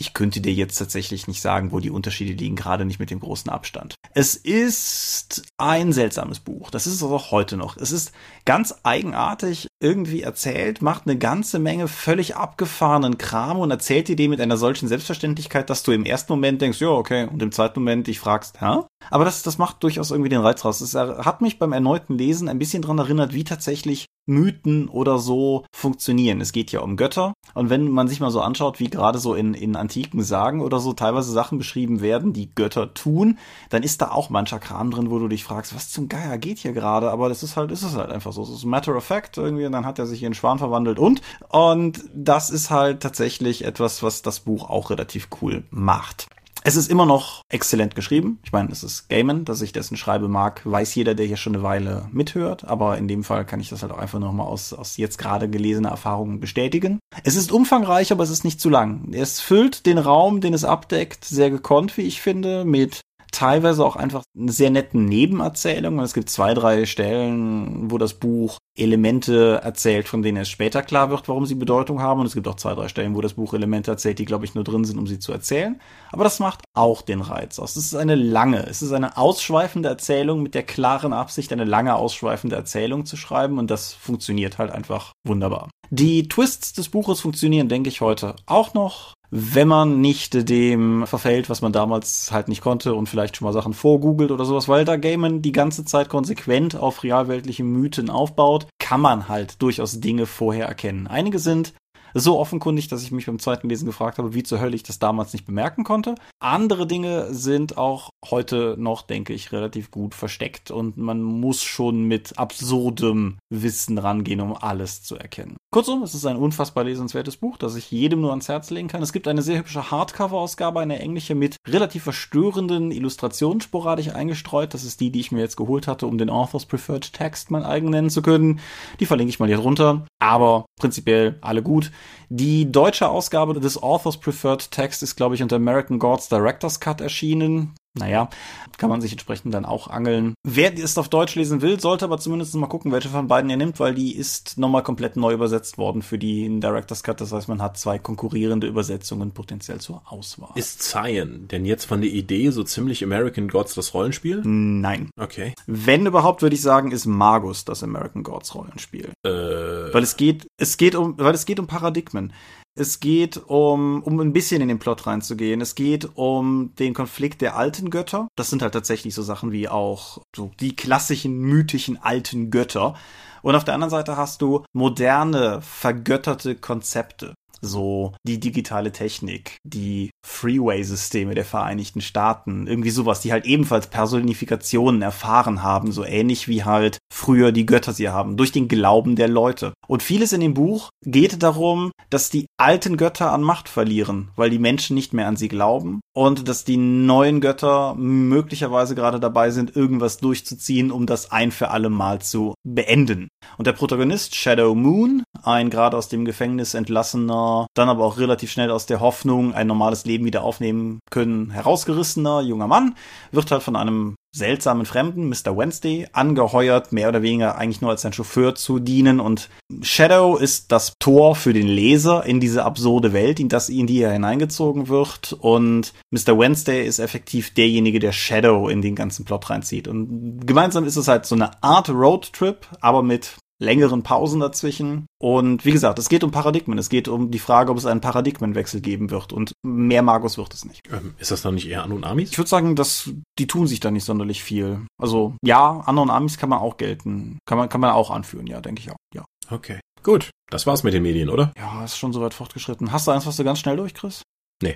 Ich könnte dir jetzt tatsächlich nicht sagen, wo die Unterschiede liegen, gerade nicht mit dem großen Abstand. Es ist ein seltsames Buch. Das ist es auch heute noch. Es ist ganz eigenartig irgendwie erzählt, macht eine ganze Menge völlig abgefahrenen Kram und erzählt dir den mit einer solchen Selbstverständlichkeit, dass du im ersten Moment denkst, ja, okay, und im zweiten Moment dich fragst, hä? Aber das, das macht durchaus irgendwie den Reiz raus. Es hat mich beim erneuten Lesen ein bisschen dran erinnert, wie tatsächlich Mythen oder so funktionieren. Es geht ja um Götter. Und wenn man sich mal so anschaut, wie gerade so in, in antiken Sagen oder so teilweise Sachen beschrieben werden, die Götter tun, dann ist da auch mancher Kram drin, wo du dich fragst, was zum Geier geht hier gerade? Aber das ist halt, ist es halt einfach so. Es ist matter of fact irgendwie, und dann hat er sich in Schwan verwandelt und. Und das ist halt tatsächlich etwas, was das Buch auch relativ cool macht. Es ist immer noch exzellent geschrieben. Ich meine, es ist Gaiman, dass ich dessen Schreibe mag, weiß jeder, der hier schon eine Weile mithört. Aber in dem Fall kann ich das halt auch einfach nochmal aus, aus jetzt gerade gelesener Erfahrungen bestätigen. Es ist umfangreich, aber es ist nicht zu lang. Es füllt den Raum, den es abdeckt, sehr gekonnt, wie ich finde, mit teilweise auch einfach eine sehr netten Nebenerzählung. Es gibt zwei, drei Stellen, wo das Buch Elemente erzählt, von denen es später klar wird, warum sie Bedeutung haben. Und es gibt auch zwei, drei Stellen, wo das Buch Elemente erzählt, die, glaube ich, nur drin sind, um sie zu erzählen. Aber das macht auch den Reiz aus. Es ist eine lange, es ist eine ausschweifende Erzählung mit der klaren Absicht, eine lange ausschweifende Erzählung zu schreiben. Und das funktioniert halt einfach wunderbar. Die Twists des Buches funktionieren, denke ich, heute auch noch wenn man nicht dem verfällt, was man damals halt nicht konnte und vielleicht schon mal Sachen vorgoogelt oder sowas, weil da Gaiman die ganze Zeit konsequent auf realweltliche Mythen aufbaut, kann man halt durchaus Dinge vorher erkennen. Einige sind so offenkundig, dass ich mich beim zweiten Lesen gefragt habe, wie zur Hölle ich das damals nicht bemerken konnte. Andere Dinge sind auch heute noch, denke ich, relativ gut versteckt und man muss schon mit absurdem Wissen rangehen, um alles zu erkennen. Kurzum, es ist ein unfassbar lesenswertes Buch, das ich jedem nur ans Herz legen kann. Es gibt eine sehr hübsche Hardcover-Ausgabe, eine englische mit relativ verstörenden Illustrationen sporadisch eingestreut. Das ist die, die ich mir jetzt geholt hatte, um den Author's Preferred Text mal eigen nennen zu können. Die verlinke ich mal hier drunter. Aber prinzipiell alle gut. Die deutsche Ausgabe des Author's Preferred Text ist, glaube ich, unter American Gods Director's Cut erschienen naja, kann man sich entsprechend dann auch angeln. Wer es auf Deutsch lesen will, sollte aber zumindest mal gucken, welche von beiden er nimmt, weil die ist nochmal komplett neu übersetzt worden für die Director's Cut. Das heißt, man hat zwei konkurrierende Übersetzungen potenziell zur Auswahl. Ist Zion denn jetzt von der Idee so ziemlich American Gods das Rollenspiel? Nein. Okay. Wenn überhaupt, würde ich sagen, ist Magus das American Gods Rollenspiel. Äh. Weil es geht, es geht um, weil es geht um Paradigmen. Es geht um, um ein bisschen in den Plot reinzugehen. Es geht um den Konflikt der alten Götter. Das sind halt tatsächlich so Sachen wie auch so die klassischen mythischen alten Götter. Und auf der anderen Seite hast du moderne, vergötterte Konzepte so die digitale Technik, die Freeway-Systeme der Vereinigten Staaten. Irgendwie sowas, die halt ebenfalls Personifikationen erfahren haben, so ähnlich wie halt früher die Götter sie haben, durch den Glauben der Leute. Und vieles in dem Buch geht darum, dass die alten Götter an Macht verlieren, weil die Menschen nicht mehr an sie glauben und dass die neuen Götter möglicherweise gerade dabei sind, irgendwas durchzuziehen, um das ein für alle Mal zu beenden. Und der Protagonist Shadow Moon, ein gerade aus dem Gefängnis entlassener, dann aber auch relativ schnell aus der Hoffnung, ein normales Leben wieder aufnehmen können, herausgerissener junger Mann, wird halt von einem seltsamen Fremden, Mr. Wednesday, angeheuert, mehr oder weniger eigentlich nur als sein Chauffeur zu dienen. Und Shadow ist das Tor für den Leser in diese absurde Welt, in das in die er hineingezogen wird. Und Mr. Wednesday ist effektiv derjenige, der Shadow in den ganzen Plot reinzieht. Und gemeinsam ist es halt so eine Art Roadtrip, aber mit längeren Pausen dazwischen. Und wie gesagt, es geht um Paradigmen. Es geht um die Frage, ob es einen Paradigmenwechsel geben wird. Und mehr Magus wird es nicht. Ähm, ist das dann nicht eher An und Amis? Ich würde sagen, dass die tun sich da nicht sonderlich viel. Also ja, An und Amis kann man auch gelten. Kann man, kann man auch anführen, ja, denke ich auch. Ja. Okay. Gut. Das war's mit den Medien, oder? Ja, ist schon soweit fortgeschritten. Hast du eins, was du ganz schnell durch, Chris? Nee.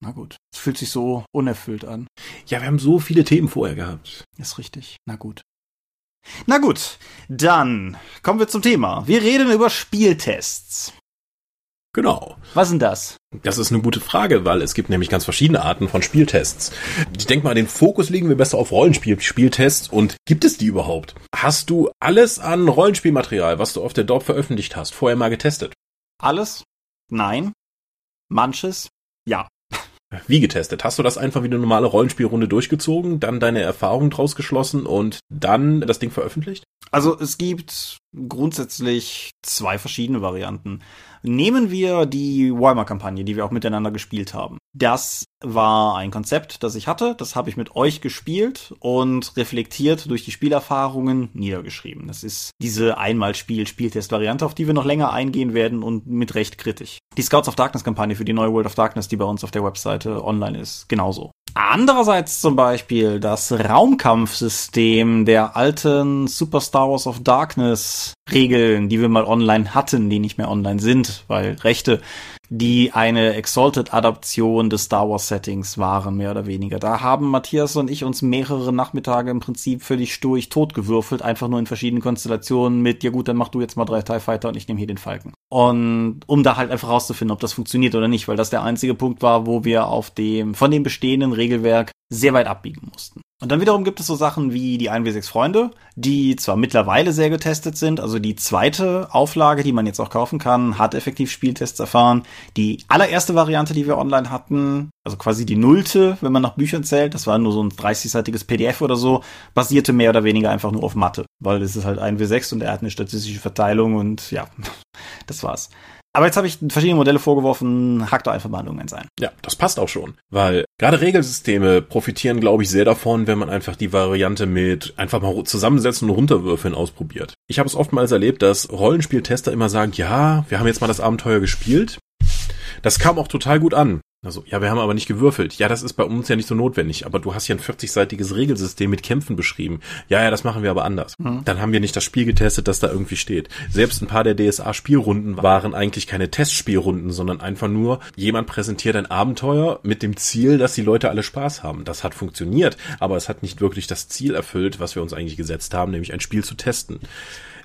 Na gut. Es fühlt sich so unerfüllt an. Ja, wir haben so viele Themen vorher gehabt. Ist richtig. Na gut. Na gut, dann kommen wir zum Thema. Wir reden über Spieltests. Genau. Was sind das? Das ist eine gute Frage, weil es gibt nämlich ganz verschiedene Arten von Spieltests. Ich denke mal, den Fokus legen wir besser auf Rollenspiel-Spieltests und gibt es die überhaupt? Hast du alles an Rollenspielmaterial, was du auf der Dorp veröffentlicht hast, vorher mal getestet? Alles? Nein. Manches? Ja. Wie getestet? Hast du das einfach wie eine normale Rollenspielrunde durchgezogen, dann deine Erfahrungen draus geschlossen und dann das Ding veröffentlicht? Also es gibt grundsätzlich zwei verschiedene Varianten. Nehmen wir die Weimar-Kampagne, die wir auch miteinander gespielt haben. Das war ein Konzept, das ich hatte. Das habe ich mit euch gespielt und reflektiert durch die Spielerfahrungen niedergeschrieben. Das ist diese Einmal-Spiel-Spieltest-Variante, auf die wir noch länger eingehen werden und mit recht kritisch. Die Scouts of Darkness-Kampagne für die neue World of Darkness, die bei uns auf der Webseite online ist, genauso. Andererseits zum Beispiel das Raumkampfsystem der alten Super Star Wars of Darkness Regeln, die wir mal online hatten, die nicht mehr online sind, weil Rechte, die eine Exalted-Adaption des Star Wars-Settings waren, mehr oder weniger. Da haben Matthias und ich uns mehrere Nachmittage im Prinzip völlig sturig totgewürfelt, einfach nur in verschiedenen Konstellationen mit, ja gut, dann mach du jetzt mal drei TIE Fighter und ich nehme hier den Falken. Und um da halt einfach rauszufinden, ob das funktioniert oder nicht, weil das der einzige Punkt war, wo wir auf dem, von dem bestehenden Regelwerk sehr weit abbiegen mussten. Und dann wiederum gibt es so Sachen wie die 1W6 Freunde, die zwar mittlerweile sehr getestet sind, also die zweite Auflage, die man jetzt auch kaufen kann, hat effektiv Spieltests erfahren. Die allererste Variante, die wir online hatten, also quasi die nullte, wenn man nach Büchern zählt, das war nur so ein 30-seitiges PDF oder so, basierte mehr oder weniger einfach nur auf Mathe, weil es ist halt 1W6 und er hat eine statistische Verteilung und ja, *laughs* das war's. Aber jetzt habe ich verschiedene Modelle vorgeworfen, hack doch einfach mal irgendeins ein. Ja, das passt auch schon, weil gerade Regelsysteme profitieren, glaube ich, sehr davon, wenn man einfach die Variante mit einfach mal zusammensetzen und runterwürfeln ausprobiert. Ich habe es oftmals erlebt, dass Rollenspieltester immer sagen, ja, wir haben jetzt mal das Abenteuer gespielt. Das kam auch total gut an. Also, ja, wir haben aber nicht gewürfelt. Ja, das ist bei uns ja nicht so notwendig. Aber du hast ja ein 40-seitiges Regelsystem mit Kämpfen beschrieben. Ja, ja, das machen wir aber anders. Mhm. Dann haben wir nicht das Spiel getestet, das da irgendwie steht. Selbst ein paar der DSA-Spielrunden waren eigentlich keine Testspielrunden, sondern einfach nur, jemand präsentiert ein Abenteuer mit dem Ziel, dass die Leute alle Spaß haben. Das hat funktioniert, aber es hat nicht wirklich das Ziel erfüllt, was wir uns eigentlich gesetzt haben, nämlich ein Spiel zu testen.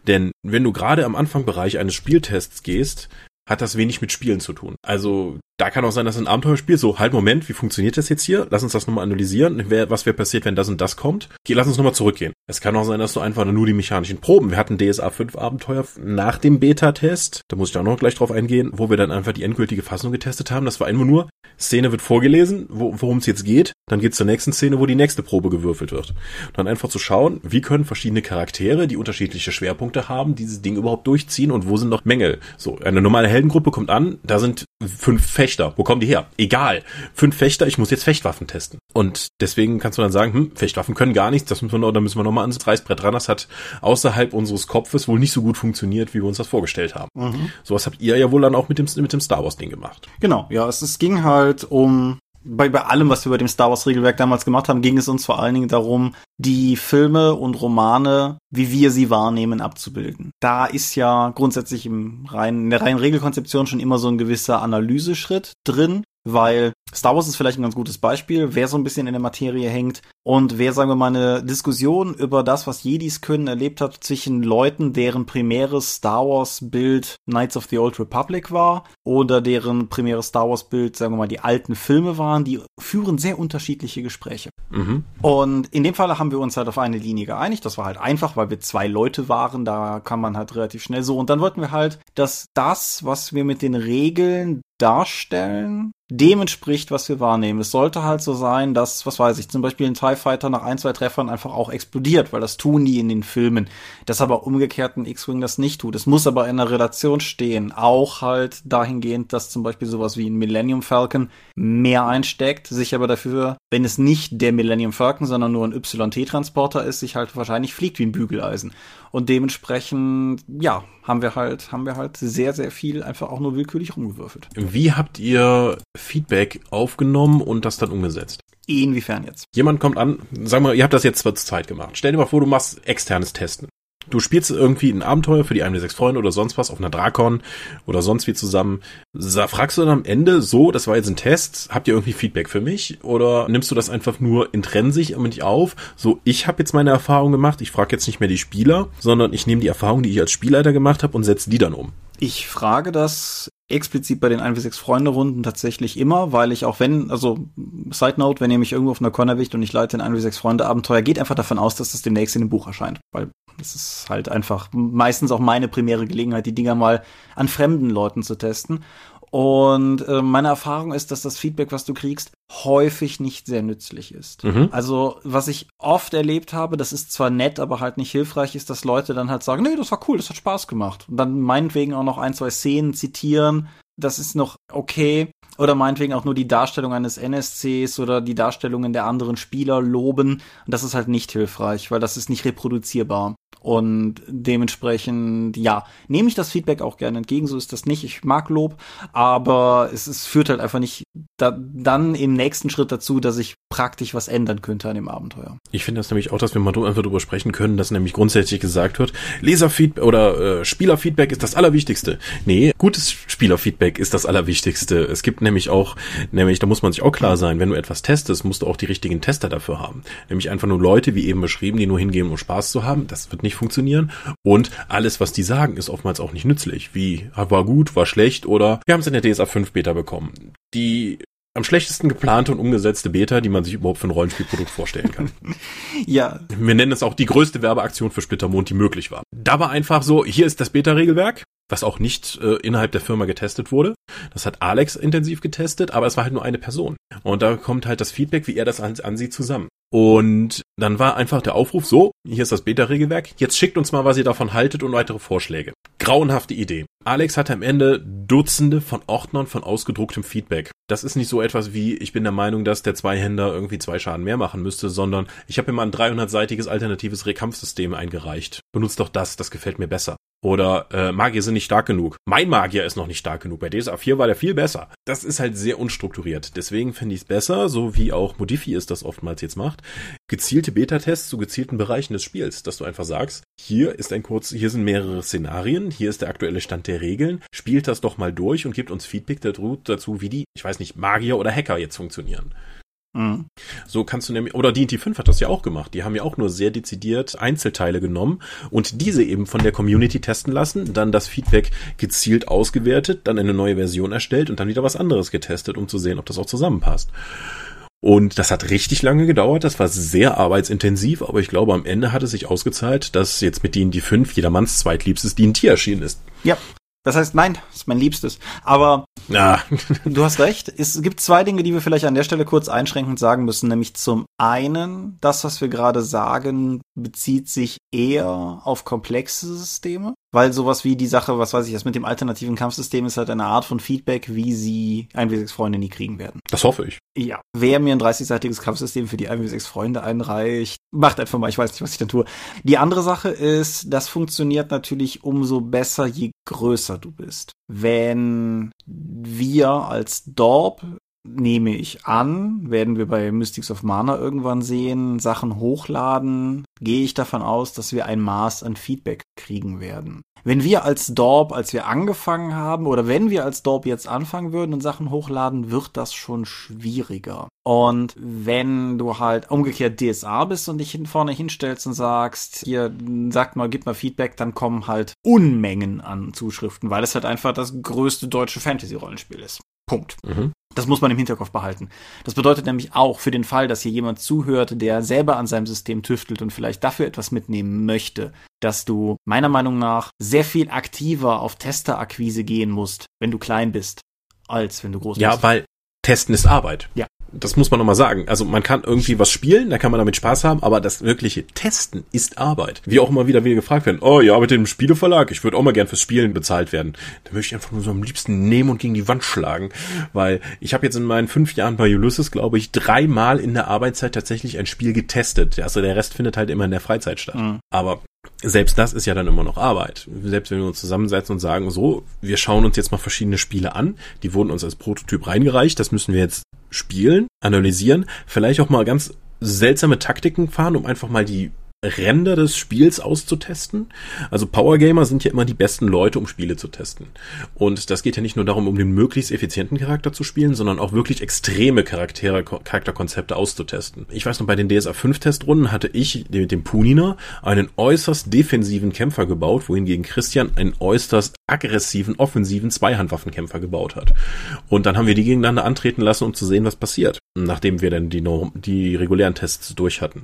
Denn wenn du gerade am Anfangbereich eines Spieltests gehst, hat das wenig mit Spielen zu tun. Also da kann auch sein, dass ein Abenteuerspiel so, halt Moment, wie funktioniert das jetzt hier? Lass uns das nochmal analysieren. was wäre passiert, wenn das und das kommt? Okay, lass uns nochmal zurückgehen. Es kann auch sein, dass du einfach nur die mechanischen Proben. Wir hatten DSA 5 Abenteuer nach dem Beta-Test. Da muss ich auch noch gleich drauf eingehen, wo wir dann einfach die endgültige Fassung getestet haben. Das war einfach nur, Szene wird vorgelesen, worum es jetzt geht. Dann geht's zur nächsten Szene, wo die nächste Probe gewürfelt wird. dann einfach zu schauen, wie können verschiedene Charaktere, die unterschiedliche Schwerpunkte haben, dieses Ding überhaupt durchziehen und wo sind noch Mängel. So, eine normale Heldengruppe kommt an, da sind fünf Fechter. Wo kommen die her? Egal. Fünf Fechter, ich muss jetzt Fechtwaffen testen. Und deswegen kannst du dann sagen, hm, Fechtwaffen können gar nichts, das müssen wir noch, da müssen wir nochmal ans Reißbrett ran. Das hat außerhalb unseres Kopfes wohl nicht so gut funktioniert, wie wir uns das vorgestellt haben. Mhm. Sowas habt ihr ja wohl dann auch mit dem, mit dem Star Wars Ding gemacht. Genau, ja, es, es ging halt um bei, bei allem, was wir bei dem Star Wars Regelwerk damals gemacht haben, ging es uns vor allen Dingen darum, die Filme und Romane, wie wir sie wahrnehmen, abzubilden. Da ist ja grundsätzlich im reinen, in der reinen Regelkonzeption schon immer so ein gewisser Analyseschritt drin. weil Star Wars ist vielleicht ein ganz gutes Beispiel, wer so ein bisschen in der Materie hängt und wer, sagen wir mal, eine Diskussion über das, was Jedis können, erlebt hat zwischen Leuten, deren primäres Star Wars Bild Knights of the Old Republic war oder deren primäres Star Wars Bild, sagen wir mal, die alten Filme waren, die führen sehr unterschiedliche Gespräche. Mhm. Und in dem Fall haben wir uns halt auf eine Linie geeinigt. Das war halt einfach, weil wir zwei Leute waren, da kann man halt relativ schnell so. Und dann wollten wir halt, dass das, was wir mit den Regeln darstellen, dem entspricht, was wir wahrnehmen. Es sollte halt so sein, dass, was weiß ich, zum Beispiel ein TIE Fighter nach ein, zwei Treffern einfach auch explodiert, weil das tun die in den Filmen. Das aber umgekehrt ein X-Wing das nicht tut. Es muss aber in einer Relation stehen. Auch halt dahingehend, dass zum Beispiel sowas wie ein Millennium Falcon mehr einsteckt, sich aber dafür, wenn es nicht der Millennium Falcon, sondern nur ein YT-Transporter ist, sich halt wahrscheinlich fliegt wie ein Bügeleisen. Und dementsprechend, ja, haben wir halt, haben wir halt sehr, sehr viel einfach auch nur willkürlich rumgewürfelt. Wie habt ihr Feedback aufgenommen und das dann umgesetzt? Inwiefern jetzt? Jemand kommt an, sag mal, ihr habt das jetzt zur Zeit gemacht. Stell dir mal vor, du machst externes Testen. Du spielst irgendwie ein Abenteuer für die 1 sechs Freunde oder sonst was auf einer Drakon oder sonst wie zusammen. Fragst du dann am Ende so, das war jetzt ein Test, habt ihr irgendwie Feedback für mich? Oder nimmst du das einfach nur intrinsisch mit auf? So, ich habe jetzt meine Erfahrung gemacht, ich frage jetzt nicht mehr die Spieler, sondern ich nehme die Erfahrung, die ich als Spielleiter gemacht habe und setze die dann um. Ich frage das explizit bei den 1 v 6 Freunde Runden tatsächlich immer, weil ich auch wenn, also Side Note, wenn ihr mich irgendwo auf einer Corner wicht und ich leite ein 1 v 6 Freunde Abenteuer, geht einfach davon aus, dass das demnächst in dem Buch erscheint, weil das ist halt einfach meistens auch meine primäre Gelegenheit, die Dinger mal an fremden Leuten zu testen. Und äh, meine Erfahrung ist, dass das Feedback, was du kriegst, häufig nicht sehr nützlich ist. Mhm. Also, was ich oft erlebt habe, das ist zwar nett, aber halt nicht hilfreich, ist, dass Leute dann halt sagen, nee, das war cool, das hat Spaß gemacht. Und dann meinetwegen auch noch ein, zwei Szenen zitieren, das ist noch okay. Oder meinetwegen auch nur die Darstellung eines NSCs oder die Darstellungen der anderen Spieler loben. Und das ist halt nicht hilfreich, weil das ist nicht reproduzierbar. Und dementsprechend, ja, nehme ich das Feedback auch gerne entgegen, so ist das nicht. Ich mag Lob, aber es, es führt halt einfach nicht da, dann im nächsten Schritt dazu, dass ich praktisch was ändern könnte an dem Abenteuer. Ich finde das nämlich auch, dass wir mal einfach drüber sprechen können, dass nämlich grundsätzlich gesagt wird, Leserfeedback oder äh, Spielerfeedback ist das Allerwichtigste. Nee, gutes Spielerfeedback ist das Allerwichtigste. Es gibt nämlich auch, nämlich, da muss man sich auch klar sein, wenn du etwas testest, musst du auch die richtigen Tester dafür haben. Nämlich einfach nur Leute, wie eben beschrieben, die nur hingehen, um Spaß zu haben. Das wird nicht funktionieren. Und alles, was die sagen, ist oftmals auch nicht nützlich. Wie war gut, war schlecht oder wir haben es in der DSA 5 Beta bekommen. Die am schlechtesten geplante und umgesetzte Beta, die man sich überhaupt für ein Rollenspielprodukt vorstellen kann. *laughs* ja. Wir nennen es auch die größte Werbeaktion für Splittermond, die möglich war. Da war einfach so, hier ist das Beta-Regelwerk, was auch nicht äh, innerhalb der Firma getestet wurde. Das hat Alex intensiv getestet, aber es war halt nur eine Person. Und da kommt halt das Feedback, wie er das an, ansieht, zusammen. Und dann war einfach der Aufruf so, hier ist das Beta-Regelwerk, jetzt schickt uns mal, was ihr davon haltet und weitere Vorschläge. Grauenhafte Idee. Alex hatte am Ende Dutzende von Ordnern von ausgedrucktem Feedback. Das ist nicht so etwas wie, ich bin der Meinung, dass der Zweihänder irgendwie zwei Schaden mehr machen müsste, sondern ich habe immer ein 300-seitiges alternatives Rekampfsystem eingereicht. Benutzt doch das, das gefällt mir besser. Oder äh, Magier sind nicht stark genug. Mein Magier ist noch nicht stark genug. Bei DSA 4 war der viel besser. Das ist halt sehr unstrukturiert. Deswegen finde ich es besser, so wie auch Modifi es das oftmals jetzt macht, gezielte Beta-Tests zu gezielten Bereichen des Spiels, dass du einfach sagst, hier ist ein kurz, hier sind mehrere Szenarien, hier ist der aktuelle Stand der Regeln, spielt das doch mal durch und gibt uns Feedback dazu, wie die, ich weiß nicht, Magier oder Hacker jetzt funktionieren. Mhm. So kannst du nämlich, oder D&T 5 hat das ja auch gemacht. Die haben ja auch nur sehr dezidiert Einzelteile genommen und diese eben von der Community testen lassen, dann das Feedback gezielt ausgewertet, dann eine neue Version erstellt und dann wieder was anderes getestet, um zu sehen, ob das auch zusammenpasst. Und das hat richtig lange gedauert, das war sehr arbeitsintensiv, aber ich glaube, am Ende hat es sich ausgezahlt, dass jetzt mit D&D 5 jedermanns zweitliebstes D&T erschienen ist. Ja, das heißt, nein, ist mein Liebstes. Aber ja. *laughs* du hast recht. Es gibt zwei Dinge, die wir vielleicht an der Stelle kurz einschränkend sagen müssen. Nämlich zum einen, das, was wir gerade sagen, bezieht sich eher auf komplexe Systeme. Weil sowas wie die Sache, was weiß ich, das mit dem alternativen Kampfsystem ist halt eine Art von Feedback, wie sie 1w6 Freunde nie kriegen werden. Das hoffe ich. Ja. Wer mir ein 30-seitiges Kampfsystem für die 1w6 Freunde einreicht, macht einfach mal, ich weiß nicht, was ich dann tue. Die andere Sache ist, das funktioniert natürlich umso besser, je größer du bist. Wenn wir als Dorp nehme ich an, werden wir bei Mystics of Mana irgendwann sehen, Sachen hochladen, gehe ich davon aus, dass wir ein Maß an Feedback kriegen werden. Wenn wir als Dorp, als wir angefangen haben, oder wenn wir als Dorp jetzt anfangen würden und Sachen hochladen, wird das schon schwieriger. Und wenn du halt umgekehrt DSA bist und dich vorne hinstellst und sagst, hier, sag mal, gib mal Feedback, dann kommen halt Unmengen an Zuschriften, weil es halt einfach das größte deutsche Fantasy-Rollenspiel ist. Punkt. Mhm. Das muss man im Hinterkopf behalten. Das bedeutet nämlich auch für den Fall, dass hier jemand zuhört, der selber an seinem System tüftelt und vielleicht dafür etwas mitnehmen möchte, dass du meiner Meinung nach sehr viel aktiver auf Testerakquise gehen musst, wenn du klein bist, als wenn du groß ja, bist. Ja, weil Testen ist Arbeit. Ja das muss man nochmal sagen. Also man kann irgendwie was spielen, da kann man damit Spaß haben, aber das wirkliche Testen ist Arbeit. Wie auch immer wieder wieder gefragt werden, oh ja, mit dem Spieleverlag, ich würde auch mal gern fürs Spielen bezahlt werden. Da möchte ich einfach nur so am liebsten nehmen und gegen die Wand schlagen, weil ich habe jetzt in meinen fünf Jahren bei Ulysses, glaube ich, dreimal in der Arbeitszeit tatsächlich ein Spiel getestet. Also der Rest findet halt immer in der Freizeit statt. Mhm. Aber selbst das ist ja dann immer noch Arbeit. Selbst wenn wir uns zusammensetzen und sagen, so, wir schauen uns jetzt mal verschiedene Spiele an, die wurden uns als Prototyp reingereicht, das müssen wir jetzt spielen, analysieren, vielleicht auch mal ganz seltsame Taktiken fahren, um einfach mal die Ränder des Spiels auszutesten. Also Power Gamer sind ja immer die besten Leute, um Spiele zu testen. Und das geht ja nicht nur darum, um den möglichst effizienten Charakter zu spielen, sondern auch wirklich extreme Charaktere, Charakterkonzepte auszutesten. Ich weiß noch, bei den DSA 5 Testrunden hatte ich mit dem Punina einen äußerst defensiven Kämpfer gebaut, wohingegen Christian einen äußerst aggressiven, offensiven Zweihandwaffenkämpfer gebaut hat. Und dann haben wir die gegeneinander antreten lassen, um zu sehen, was passiert, nachdem wir dann die, die regulären Tests durch hatten.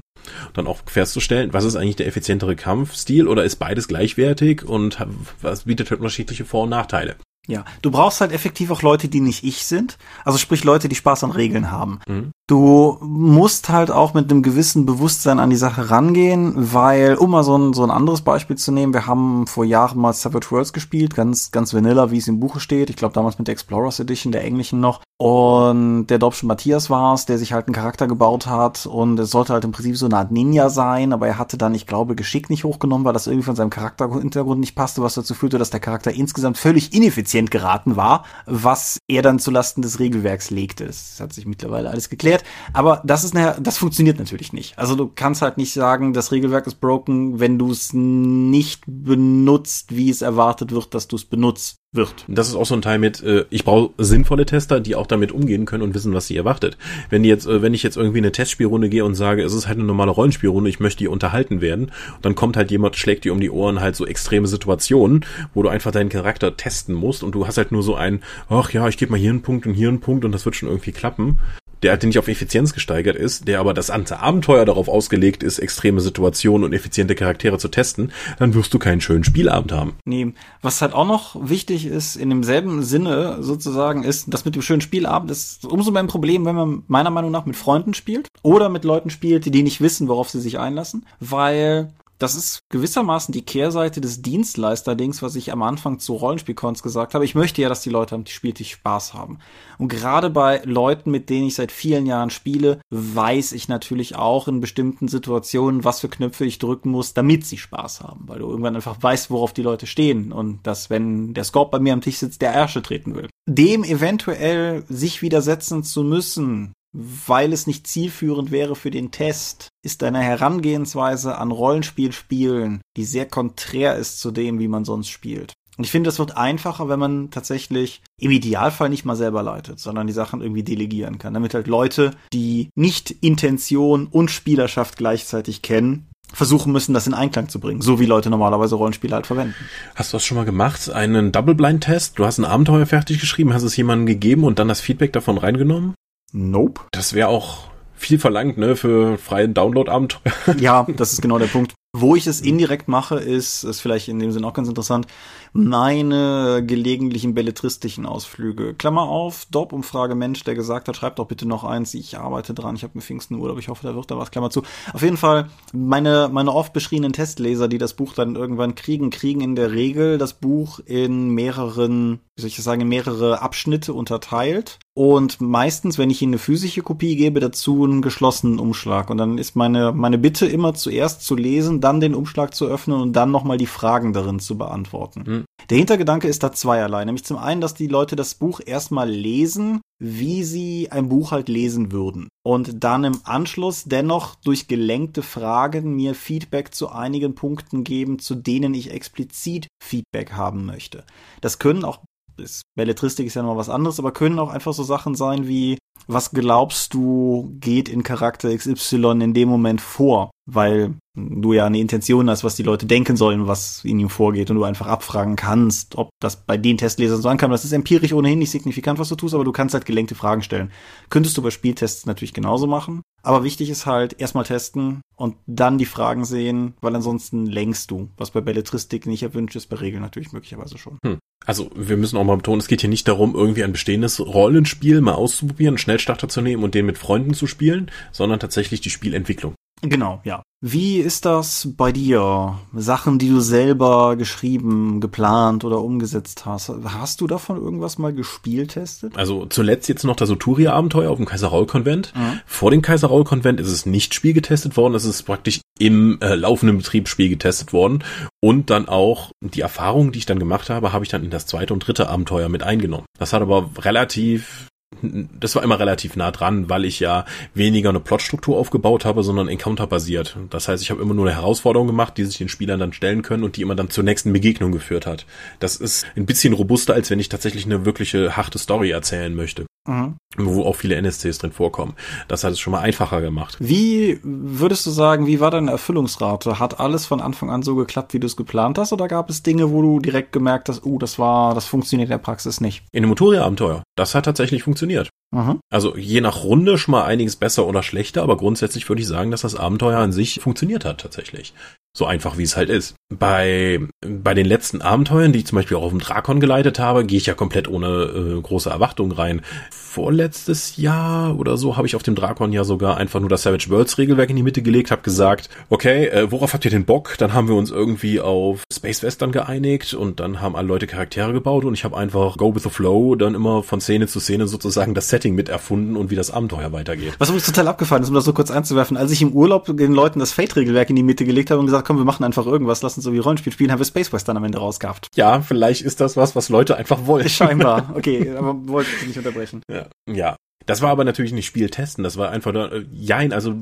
Dann auch festzustellen, was ist eigentlich der effizientere Kampfstil oder ist beides gleichwertig und was bietet halt unterschiedliche Vor- und Nachteile. Ja, du brauchst halt effektiv auch Leute, die nicht ich sind. Also sprich Leute, die Spaß an Regeln haben. Mhm. Du musst halt auch mit einem gewissen Bewusstsein an die Sache rangehen, weil, um mal so ein, so ein anderes Beispiel zu nehmen, wir haben vor Jahren mal Savage Worlds gespielt, ganz, ganz vanilla, wie es im Buche steht. Ich glaube damals mit der Explorers Edition, der englischen noch. Und der Dobsche Matthias war es, der sich halt einen Charakter gebaut hat und es sollte halt im Prinzip so eine Art Ninja sein, aber er hatte dann, ich glaube, Geschick nicht hochgenommen, weil das irgendwie von seinem Charakterhintergrund nicht passte, was dazu führte, dass der Charakter insgesamt völlig ineffizient geraten war, was er dann zulasten des Regelwerks legte. Das hat sich mittlerweile alles geklärt. Aber das ist eine, das funktioniert natürlich nicht. Also du kannst halt nicht sagen, das Regelwerk ist broken, wenn du es nicht benutzt, wie es erwartet wird, dass du es benutzt wird. Das ist auch so ein Teil mit, äh, ich brauche sinnvolle Tester, die auch damit umgehen können und wissen, was sie erwartet. Wenn die jetzt, äh, wenn ich jetzt irgendwie eine Testspielrunde gehe und sage, es ist halt eine normale Rollenspielrunde, ich möchte die unterhalten werden, dann kommt halt jemand, schlägt dir um die Ohren halt so extreme Situationen, wo du einfach deinen Charakter testen musst und du hast halt nur so ein, ach ja, ich gebe mal hier einen Punkt und hier einen Punkt und das wird schon irgendwie klappen der halt nicht auf Effizienz gesteigert ist, der aber das ganze Abenteuer darauf ausgelegt ist, extreme Situationen und effiziente Charaktere zu testen, dann wirst du keinen schönen Spielabend haben. Nee, was halt auch noch wichtig ist, in demselben Sinne sozusagen, ist, das mit dem schönen Spielabend ist umso mehr ein Problem, wenn man meiner Meinung nach mit Freunden spielt oder mit Leuten spielt, die nicht wissen, worauf sie sich einlassen, weil das ist gewissermaßen die Kehrseite des Dienstleisterdings, was ich am Anfang zu Rollenspielcons gesagt habe. Ich möchte ja, dass die Leute am Spieltisch Spaß haben. Und gerade bei Leuten, mit denen ich seit vielen Jahren spiele, weiß ich natürlich auch in bestimmten Situationen, was für Knöpfe ich drücken muss, damit sie Spaß haben. Weil du irgendwann einfach weißt, worauf die Leute stehen. Und dass, wenn der Scorp bei mir am Tisch sitzt, der Ärsche treten will. Dem eventuell sich widersetzen zu müssen, weil es nicht zielführend wäre für den Test, ist eine Herangehensweise an Rollenspielspielen, die sehr konträr ist zu dem, wie man sonst spielt. Und ich finde, das wird einfacher, wenn man tatsächlich im Idealfall nicht mal selber leitet, sondern die Sachen irgendwie delegieren kann, damit halt Leute, die nicht Intention und Spielerschaft gleichzeitig kennen, versuchen müssen, das in Einklang zu bringen, so wie Leute normalerweise Rollenspiele halt verwenden. Hast du das schon mal gemacht? Einen Double-Blind-Test? Du hast ein Abenteuer fertig geschrieben, hast es jemandem gegeben und dann das Feedback davon reingenommen? Nope. Das wäre auch viel verlangt, ne, für freien Download-Abenteuer. Ja, das ist genau der Punkt. Wo ich es indirekt mache, ist, ist vielleicht in dem Sinn auch ganz interessant, meine gelegentlichen belletristischen Ausflüge. Klammer auf, Dob-Umfrage Mensch, der gesagt hat, schreibt doch bitte noch eins, ich arbeite dran, ich habe einen Pfingstenurlaub, ich hoffe, da wird da was, Klammer zu. Auf jeden Fall, meine, meine oft beschriebenen Testleser, die das Buch dann irgendwann kriegen, kriegen in der Regel das Buch in mehreren, wie soll ich das sagen, in mehrere Abschnitte unterteilt. Und meistens, wenn ich ihnen eine physische Kopie gebe, dazu einen geschlossenen Umschlag. Und dann ist meine, meine Bitte immer zuerst zu lesen, dann den Umschlag zu öffnen und dann nochmal die Fragen darin zu beantworten. Hm. Der Hintergedanke ist da zweierlei. Nämlich zum einen, dass die Leute das Buch erstmal lesen, wie sie ein Buch halt lesen würden. Und dann im Anschluss dennoch durch gelenkte Fragen mir Feedback zu einigen Punkten geben, zu denen ich explizit Feedback haben möchte. Das können auch ist, Belletristik ist ja noch was anderes, aber können auch einfach so Sachen sein wie, was glaubst du geht in Charakter XY in dem Moment vor? Weil du ja eine Intention hast, was die Leute denken sollen, was in ihm vorgeht und du einfach abfragen kannst, ob das bei den Testlesern so ankam. Das ist empirisch ohnehin nicht signifikant, was du tust, aber du kannst halt gelenkte Fragen stellen. Könntest du bei Spieltests natürlich genauso machen. Aber wichtig ist halt erstmal testen und dann die Fragen sehen, weil ansonsten lenkst du, was bei Belletristik nicht erwünscht ist, bei Regeln natürlich möglicherweise schon. Hm. Also wir müssen auch mal betonen, es geht hier nicht darum, irgendwie ein bestehendes Rollenspiel mal auszuprobieren, einen Schnellstarter zu nehmen und den mit Freunden zu spielen, sondern tatsächlich die Spielentwicklung. Genau, ja. Wie ist das bei dir? Sachen, die du selber geschrieben, geplant oder umgesetzt hast. Hast du davon irgendwas mal gespielt testet? Also zuletzt jetzt noch das Uturia-Abenteuer auf dem Kaiser-Raul-Konvent. Mhm. Vor dem Kaiser-Raul-Konvent ist es nicht spielgetestet worden, es ist praktisch im äh, laufenden Betrieb Spiel getestet worden. Und dann auch die Erfahrungen, die ich dann gemacht habe, habe ich dann in das zweite und dritte Abenteuer mit eingenommen. Das hat aber relativ das war immer relativ nah dran, weil ich ja weniger eine Plotstruktur aufgebaut habe, sondern Encounter-basiert. Das heißt, ich habe immer nur eine Herausforderung gemacht, die sich den Spielern dann stellen können und die immer dann zur nächsten Begegnung geführt hat. Das ist ein bisschen robuster, als wenn ich tatsächlich eine wirkliche harte Story erzählen möchte. Mhm. Wo auch viele NSCs drin vorkommen. Das hat es schon mal einfacher gemacht. Wie würdest du sagen, wie war deine Erfüllungsrate? Hat alles von Anfang an so geklappt, wie du es geplant hast, oder gab es Dinge, wo du direkt gemerkt hast, uh, das war, das funktioniert in der Praxis nicht? In dem Motoria-Abenteuer. Das hat tatsächlich funktioniert funktioniert. Mhm. Also je nach Runde schon mal einiges besser oder schlechter, aber grundsätzlich würde ich sagen, dass das Abenteuer an sich funktioniert hat tatsächlich. So einfach wie es halt ist. Bei, bei den letzten Abenteuern, die ich zum Beispiel auch auf dem Drakon geleitet habe, gehe ich ja komplett ohne äh, große Erwartung rein. Vorletztes Jahr oder so habe ich auf dem Drakon ja sogar einfach nur das Savage Worlds Regelwerk in die Mitte gelegt, habe gesagt, okay, äh, worauf habt ihr den Bock? Dann haben wir uns irgendwie auf Space Western geeinigt und dann haben alle Leute Charaktere gebaut und ich habe einfach Go with the Flow dann immer von Szene zu Szene sozusagen das Setting mit erfunden und wie das Abenteuer weitergeht. Was übrigens total abgefallen ist, um das so kurz einzuwerfen, als ich im Urlaub den Leuten das Fate-Regelwerk in die Mitte gelegt habe und gesagt, komm, wir machen einfach irgendwas, lass uns so wie Rollenspiel spielen, haben wir Space Western am Ende rausgehabt. Ja, vielleicht ist das was, was Leute einfach wollen. Scheinbar, *laughs* okay, aber wollte ich nicht unterbrechen. Ja, ja. Das war aber natürlich nicht Spieltesten, das war einfach nur, äh, jein, also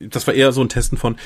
das war eher so ein Testen von,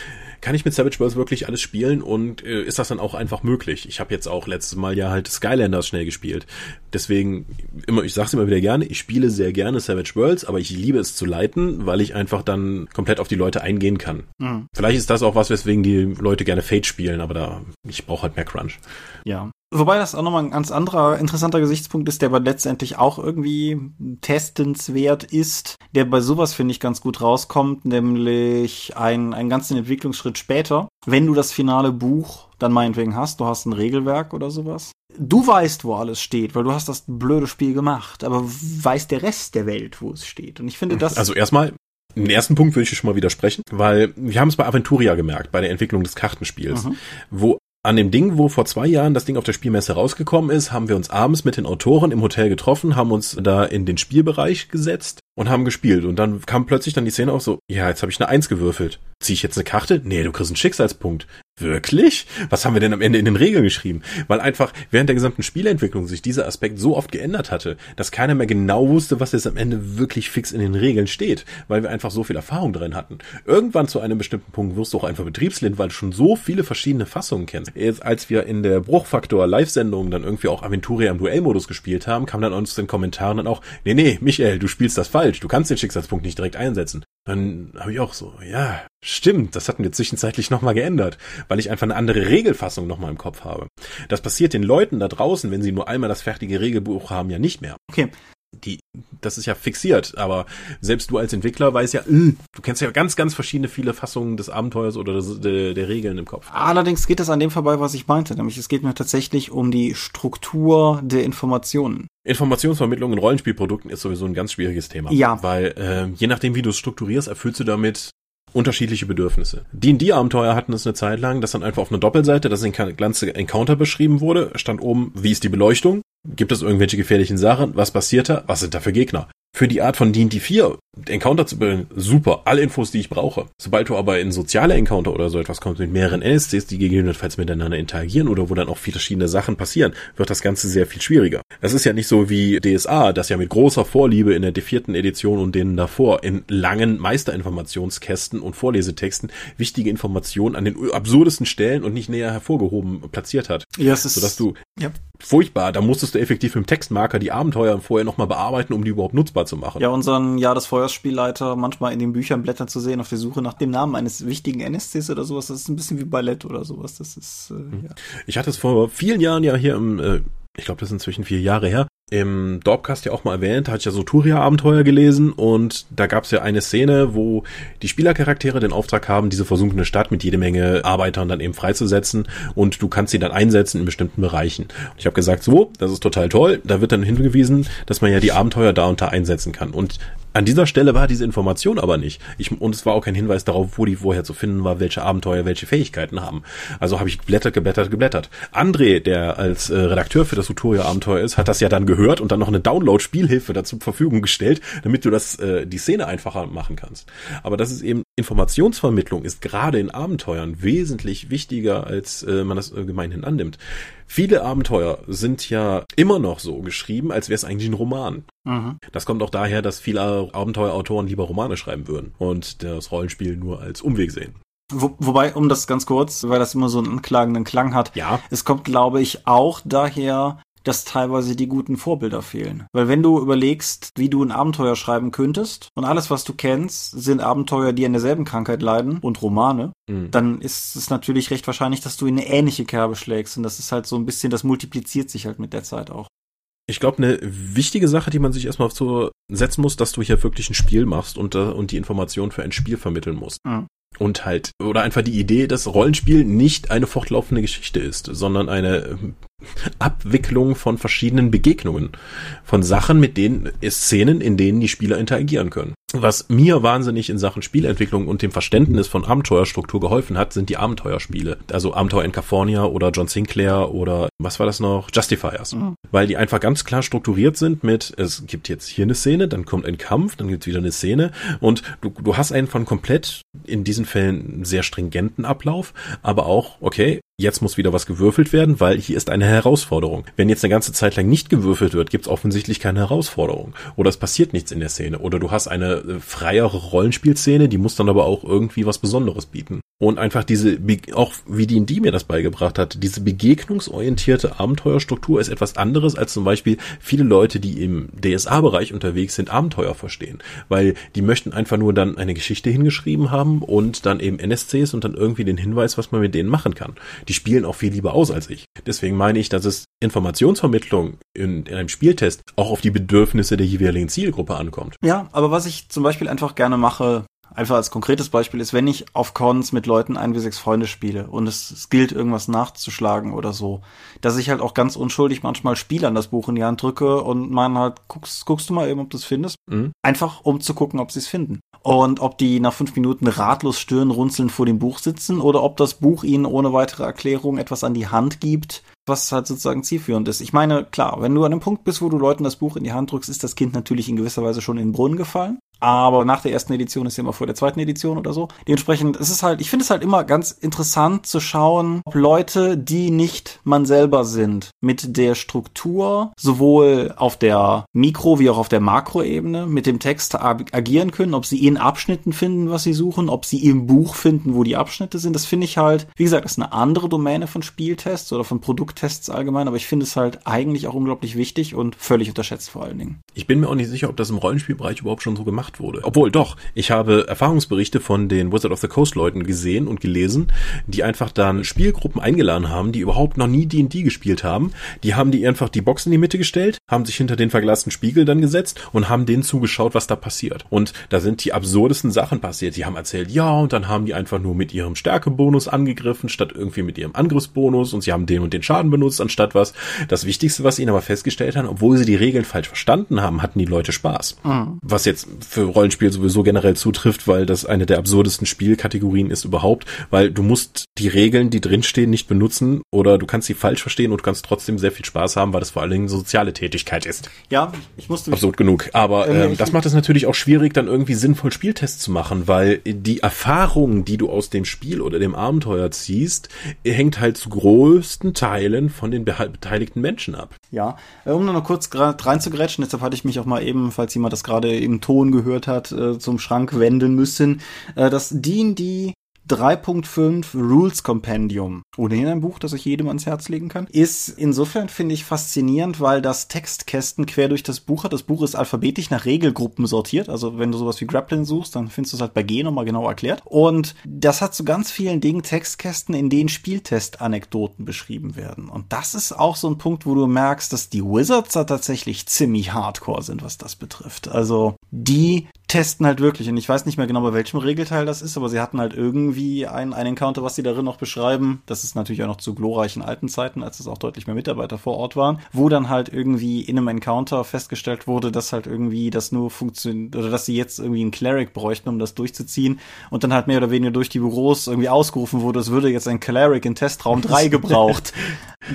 kann ich mit Savage Worlds wirklich alles spielen und äh, ist das dann auch einfach möglich? Ich habe jetzt auch letztes Mal ja halt Skylanders schnell gespielt. Deswegen, immer, ich sag's immer wieder gerne, ich spiele sehr gerne Savage Worlds, aber ich liebe es zu leiten, weil ich einfach dann komplett auf die Leute eingehen kann. Mhm. Vielleicht ist das auch was, weswegen die Leute gerne Fate spielen, aber da, ich brauche halt mehr Crunch. Ja, Wobei das auch nochmal ein ganz anderer interessanter Gesichtspunkt ist, der aber letztendlich auch irgendwie testenswert ist, der bei sowas, finde ich, ganz gut rauskommt, nämlich ein, einen ganzen Entwicklungsschritt später, wenn du das finale Buch dann meinetwegen hast, du hast ein Regelwerk oder sowas. Du weißt, wo alles steht, weil du hast das blöde Spiel gemacht, aber weiß der Rest der Welt, wo es steht. Und ich finde das. Also erstmal, den ersten Punkt würde ich schon mal widersprechen, weil wir haben es bei Aventuria gemerkt, bei der Entwicklung des Kartenspiels, mhm. wo an dem Ding, wo vor zwei Jahren das Ding auf der Spielmesse rausgekommen ist, haben wir uns abends mit den Autoren im Hotel getroffen, haben uns da in den Spielbereich gesetzt und haben gespielt. Und dann kam plötzlich dann die Szene auch so, ja, jetzt habe ich eine Eins gewürfelt. Zieh ich jetzt eine Karte? Nee, du kriegst einen Schicksalspunkt. Wirklich? Was haben wir denn am Ende in den Regeln geschrieben? Weil einfach während der gesamten Spielentwicklung sich dieser Aspekt so oft geändert hatte, dass keiner mehr genau wusste, was jetzt am Ende wirklich fix in den Regeln steht, weil wir einfach so viel Erfahrung drin hatten. Irgendwann zu einem bestimmten Punkt wirst du auch einfach Betriebslind, weil du schon so viele verschiedene Fassungen kennst. Jetzt, als wir in der Bruchfaktor Live-Sendung dann irgendwie auch Aventuria im Duellmodus gespielt haben, kam dann uns in den Kommentaren dann auch, nee, nee, Michael, du spielst das falsch, du kannst den Schicksalspunkt nicht direkt einsetzen. Dann habe ich auch so, ja, stimmt, das hatten wir zwischenzeitlich nochmal geändert, weil ich einfach eine andere Regelfassung nochmal im Kopf habe. Das passiert den Leuten da draußen, wenn sie nur einmal das fertige Regelbuch haben, ja nicht mehr. Okay. Die, das ist ja fixiert, aber selbst du als Entwickler weißt ja, äh, du kennst ja ganz, ganz verschiedene viele Fassungen des Abenteuers oder des, der, der Regeln im Kopf. Allerdings geht es an dem vorbei, was ich meinte, nämlich es geht mir tatsächlich um die Struktur der Informationen. Informationsvermittlung in Rollenspielprodukten ist sowieso ein ganz schwieriges Thema. Ja. Weil äh, je nachdem, wie du es strukturierst, erfüllst du damit unterschiedliche Bedürfnisse. D&D-Abenteuer hatten es eine Zeit lang, dass dann einfach auf einer Doppelseite das ganze Encounter beschrieben wurde, stand oben, wie ist die Beleuchtung, gibt es irgendwelche gefährlichen Sachen, was passiert da, was sind da für Gegner. Für die Art von D&D 4 Encounter zu bilden, super, alle Infos, die ich brauche. Sobald du aber in soziale Encounter oder so etwas kommst mit mehreren NSCs, die gegebenenfalls miteinander interagieren oder wo dann auch viele verschiedene Sachen passieren, wird das Ganze sehr viel schwieriger. Es ist ja nicht so wie DSA, das ja mit großer Vorliebe in der vierten Edition und denen davor in langen Meisterinformationskästen und Vorlesetexten wichtige Informationen an den absurdesten Stellen und nicht näher hervorgehoben platziert hat. Ja, es ist, sodass du ja. Furchtbar, da musstest du effektiv mit dem Textmarker die Abenteuer vorher nochmal bearbeiten, um die überhaupt nutzbar zu machen. Ja, unseren Jahr des Feuerspielleiter manchmal in den Büchern blättern zu sehen auf der Suche nach dem Namen eines wichtigen NSCs oder sowas, das ist ein bisschen wie Ballett oder sowas. Das ist äh, Mhm. ja. Ich hatte es vor vielen Jahren ja hier im, äh, ich glaube, das ist inzwischen vier Jahre her, im Dorpcast ja auch mal erwähnt, hatte ich ja so Turia-Abenteuer gelesen und da gab es ja eine Szene, wo die Spielercharaktere den Auftrag haben, diese versunkene Stadt mit jede Menge Arbeitern dann eben freizusetzen und du kannst sie dann einsetzen in bestimmten Bereichen. Und ich habe gesagt, so, das ist total toll. Da wird dann hingewiesen, dass man ja die Abenteuer da und da einsetzen kann. Und an dieser Stelle war diese Information aber nicht. Ich, und es war auch kein Hinweis darauf, wo die vorher zu finden war, welche Abenteuer welche Fähigkeiten haben. Also habe ich geblättert, geblättert, geblättert. André, der als äh, Redakteur für das Tutorial-Abenteuer ist, hat das ja dann gehört und dann noch eine Download-Spielhilfe dazu zur Verfügung gestellt, damit du das äh, die Szene einfacher machen kannst. Aber das ist eben Informationsvermittlung ist gerade in Abenteuern wesentlich wichtiger, als äh, man das äh, gemeinhin annimmt. Viele Abenteuer sind ja immer noch so geschrieben, als wäre es eigentlich ein Roman. Mhm. Das kommt auch daher, dass viele Abenteuerautoren lieber Romane schreiben würden und das Rollenspiel nur als Umweg sehen. Wo, wobei, um das ganz kurz, weil das immer so einen anklagenden Klang hat, Ja, es kommt, glaube ich, auch daher, dass teilweise die guten Vorbilder fehlen. Weil wenn du überlegst, wie du ein Abenteuer schreiben könntest und alles, was du kennst, sind Abenteuer, die an derselben Krankheit leiden und Romane, Mhm. dann ist es natürlich recht wahrscheinlich, dass du in eine ähnliche Kerbe schlägst. Und das ist halt so ein bisschen, das multipliziert sich halt mit der Zeit auch. Ich glaube, eine wichtige Sache, die man sich erstmal so setzen muss, dass du hier wirklich ein Spiel machst und, äh, und die Information für ein Spiel vermitteln musst. Mhm. Und halt, oder einfach die Idee, dass Rollenspiel nicht eine fortlaufende Geschichte ist, sondern eine ähm, Abwicklung von verschiedenen Begegnungen, von Sachen, mit denen, äh, Szenen, in denen die Spieler interagieren können. Was mir wahnsinnig in Sachen Spielentwicklung und dem Verständnis von Abenteuerstruktur geholfen hat, sind die Abenteuerspiele. Also Abenteuer in California oder John Sinclair oder was war das noch? Justifiers. Mhm. Weil die einfach ganz klar strukturiert sind mit, es gibt jetzt hier eine Szene, dann kommt ein Kampf, dann gibt's wieder eine Szene und du, du hast einen von komplett, in diesen Fällen sehr stringenten Ablauf, aber auch, okay, jetzt muss wieder was gewürfelt werden, weil hier ist eine Herausforderung. Wenn jetzt eine ganze Zeit lang nicht gewürfelt wird, gibt's offensichtlich keine Herausforderung. Oder es passiert nichts in der Szene. Oder du hast eine äh, freiere Rollenspielszene, die muss dann aber auch irgendwie was Besonderes bieten. Und einfach diese, auch wie die mir das beigebracht hat, diese begegnungsorientierte Abenteuerstruktur ist etwas anderes als zum Beispiel viele Leute, die im DSA-Bereich unterwegs sind, Abenteuer verstehen. Weil die möchten einfach nur dann eine Geschichte hingeschrieben haben und dann eben NSCs und dann irgendwie den Hinweis, was man mit denen machen kann. Die spielen auch viel lieber aus als ich. Deswegen meine ich, dass es Informationsvermittlung in, in einem Spieltest auch auf die Bedürfnisse der jeweiligen Zielgruppe ankommt. Ja, aber was ich zum Beispiel einfach gerne mache, einfach als konkretes Beispiel ist, wenn ich auf Cons mit Leuten ein wie sechs Freunde spiele und es, es gilt, irgendwas nachzuschlagen oder so, dass ich halt auch ganz unschuldig manchmal Spielern das Buch in die Hand drücke und man halt, guckst, guckst du mal eben, ob du es findest. Mhm. Einfach um zu gucken, ob sie es finden. Und ob die nach fünf Minuten ratlos stirnrunzelnd vor dem Buch sitzen oder ob das Buch ihnen ohne weitere Erklärung etwas an die Hand gibt, was halt sozusagen zielführend ist. Ich meine, klar, wenn du an einem Punkt bist, wo du Leuten das Buch in die Hand drückst, ist das Kind natürlich in gewisser Weise schon in den Brunnen gefallen. Aber nach der ersten Edition ist ja immer vor der zweiten Edition oder so. Dementsprechend ist es halt, ich finde es halt immer ganz interessant zu schauen, ob Leute, die nicht man selber sind, mit der Struktur sowohl auf der Mikro- wie auch auf der Makroebene mit dem Text ag- agieren können, ob sie in Abschnitten finden, was sie suchen, ob sie im Buch finden, wo die Abschnitte sind. Das finde ich halt, wie gesagt, ist eine andere Domäne von Spieltests oder von Produkttests allgemein, aber ich finde es halt eigentlich auch unglaublich wichtig und völlig unterschätzt vor allen Dingen. Ich bin mir auch nicht sicher, ob das im Rollenspielbereich überhaupt schon so gemacht wurde. Obwohl doch, ich habe Erfahrungsberichte von den Wizard of the Coast Leuten gesehen und gelesen, die einfach dann Spielgruppen eingeladen haben, die überhaupt noch nie D&D gespielt haben. Die haben die einfach die Box in die Mitte gestellt, haben sich hinter den verglasten Spiegel dann gesetzt und haben denen zugeschaut, was da passiert. Und da sind die absurdesten Sachen passiert. Die haben erzählt, ja, und dann haben die einfach nur mit ihrem Stärkebonus angegriffen, statt irgendwie mit ihrem Angriffsbonus und sie haben den und den Schaden benutzt, anstatt was. Das Wichtigste, was sie ihnen aber festgestellt haben, obwohl sie die Regeln falsch verstanden haben, hatten die Leute Spaß. Was jetzt für Rollenspiel sowieso generell zutrifft, weil das eine der absurdesten Spielkategorien ist überhaupt, weil du musst die Regeln, die drinstehen, nicht benutzen oder du kannst sie falsch verstehen und du kannst trotzdem sehr viel Spaß haben, weil das vor allen Dingen soziale Tätigkeit ist. Ja, ich musste. Absurd genug. Aber Ähm, ähm, das macht es natürlich auch schwierig, dann irgendwie sinnvoll Spieltests zu machen, weil die Erfahrung, die du aus dem Spiel oder dem Abenteuer ziehst, hängt halt zu größten Teilen von den beteiligten Menschen ab. Ja, äh, um nur noch kurz reinzugrätschen, deshalb hatte ich mich auch mal eben, falls jemand das gerade im Ton gehört hat, äh, zum Schrank wenden müssen. Äh, Das D&D 3.5 Rules Compendium, ohnehin ein Buch, das ich jedem ans Herz legen kann, ist insofern, finde ich, faszinierend, weil das Textkästen quer durch das Buch hat. Das Buch ist alphabetisch nach Regelgruppen sortiert. Also wenn du sowas wie Grappling suchst, dann findest du es halt bei G nochmal genau erklärt. Und das hat zu ganz vielen Dingen Textkästen, in denen Spieltest-Anekdoten beschrieben werden. Und das ist auch so ein Punkt, wo du merkst, dass die Wizards da tatsächlich ziemlich hardcore sind, was das betrifft. Also die testen halt wirklich, und ich weiß nicht mehr genau, bei welchem Regelteil das ist, aber sie hatten halt irgendwie ein, ein Encounter, was sie darin noch beschreiben. Das ist natürlich auch noch zu glorreichen alten Zeiten, als es auch deutlich mehr Mitarbeiter vor Ort waren, wo dann halt irgendwie in einem Encounter festgestellt wurde, dass halt irgendwie das nur funktioniert, oder dass sie jetzt irgendwie einen Cleric bräuchten, um das durchzuziehen und dann halt mehr oder weniger durch die Büros irgendwie ausgerufen wurde, es würde jetzt ein Cleric in Testraum 3 gebraucht. *laughs*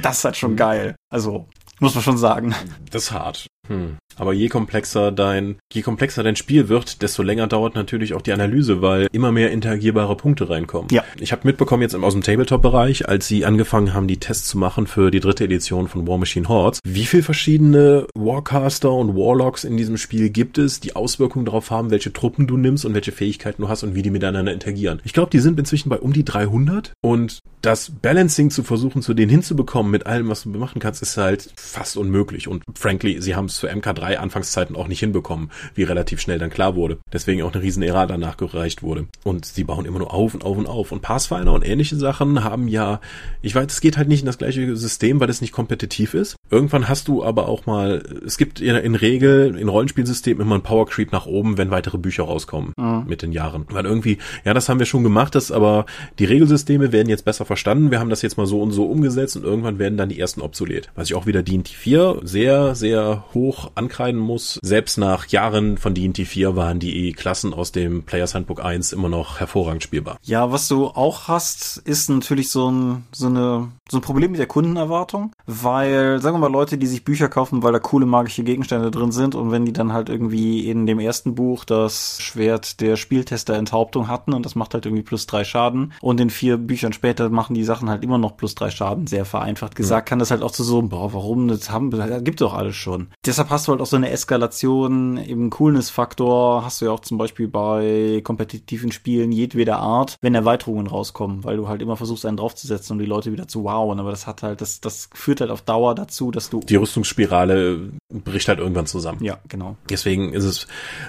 Das ist halt schon geil. Also, muss man schon sagen. Das ist hart. Hm. Aber je komplexer dein, je komplexer dein Spiel wird, desto länger dauert natürlich auch die Analyse, weil immer mehr interagierbare Punkte reinkommen. Ja. Ich habe mitbekommen jetzt aus dem Tabletop-Bereich, als sie angefangen haben, die Tests zu machen für die dritte Edition von War Machine Hordes, wie viel verschiedene Warcaster und Warlocks in diesem Spiel gibt es, die Auswirkungen darauf haben, welche Truppen du nimmst und welche Fähigkeiten du hast und wie die miteinander interagieren. Ich glaube, die sind inzwischen bei um die 300 und das Balancing zu versuchen, zu denen hinzubekommen mit allem, was du machen kannst, ist halt fast unmöglich. Und frankly, sie haben es für MK3 Anfangszeiten auch nicht hinbekommen, wie relativ schnell dann klar wurde. Deswegen auch eine riesen Ära danach gereicht wurde. Und sie bauen immer nur auf und auf und auf. Und Pathfinder und ähnliche Sachen haben ja, ich weiß, es geht halt nicht in das gleiche System, weil es nicht kompetitiv ist. Irgendwann hast du aber auch mal, es gibt in, in Regel in Rollenspielsystemen immer einen Power Creep nach oben, wenn weitere Bücher rauskommen mit den Jahren. Weil irgendwie, ja, das haben wir schon gemacht, das aber die Regelsysteme werden jetzt besser verstanden. Wir haben das jetzt mal so und so umgesetzt und irgendwann werden dann die ersten obsolet. Was ich auch wieder D&D 4 sehr, sehr hoch ankreiden muss. Selbst nach Jahren von D&D 4 waren die Klassen aus dem Players Handbook 1 immer noch hervorragend spielbar. Ja, was du auch hast, ist natürlich so ein, so eine, so ein Problem mit der Kundenerwartung, weil, sagen wir mal, Leute, die sich Bücher kaufen, weil da coole magische Gegenstände drin sind und wenn die dann halt irgendwie in dem ersten Buch das Schwert der Spieltester Enthauptung hatten und das macht halt irgendwie plus drei Schaden und in vier Büchern später machen die Sachen halt immer noch plus drei Schaden, sehr vereinfacht gesagt, kann das halt auch zu so, boah, warum, das haben, das gibt doch alles schon. Deshalb hast du halt auch so eine Eskalation im Coolness-Faktor, hast du ja auch zum Beispiel bei kompetitiven Spielen jedweder Art, wenn Erweiterungen rauskommen, weil du halt immer versuchst, einen draufzusetzen, um die Leute wieder zu wowen, aber das hat halt, das, das führt halt auf Dauer dazu, dass du, Die Rüstungsspirale bricht halt irgendwann zusammen. ja, genau. Deswegen ist es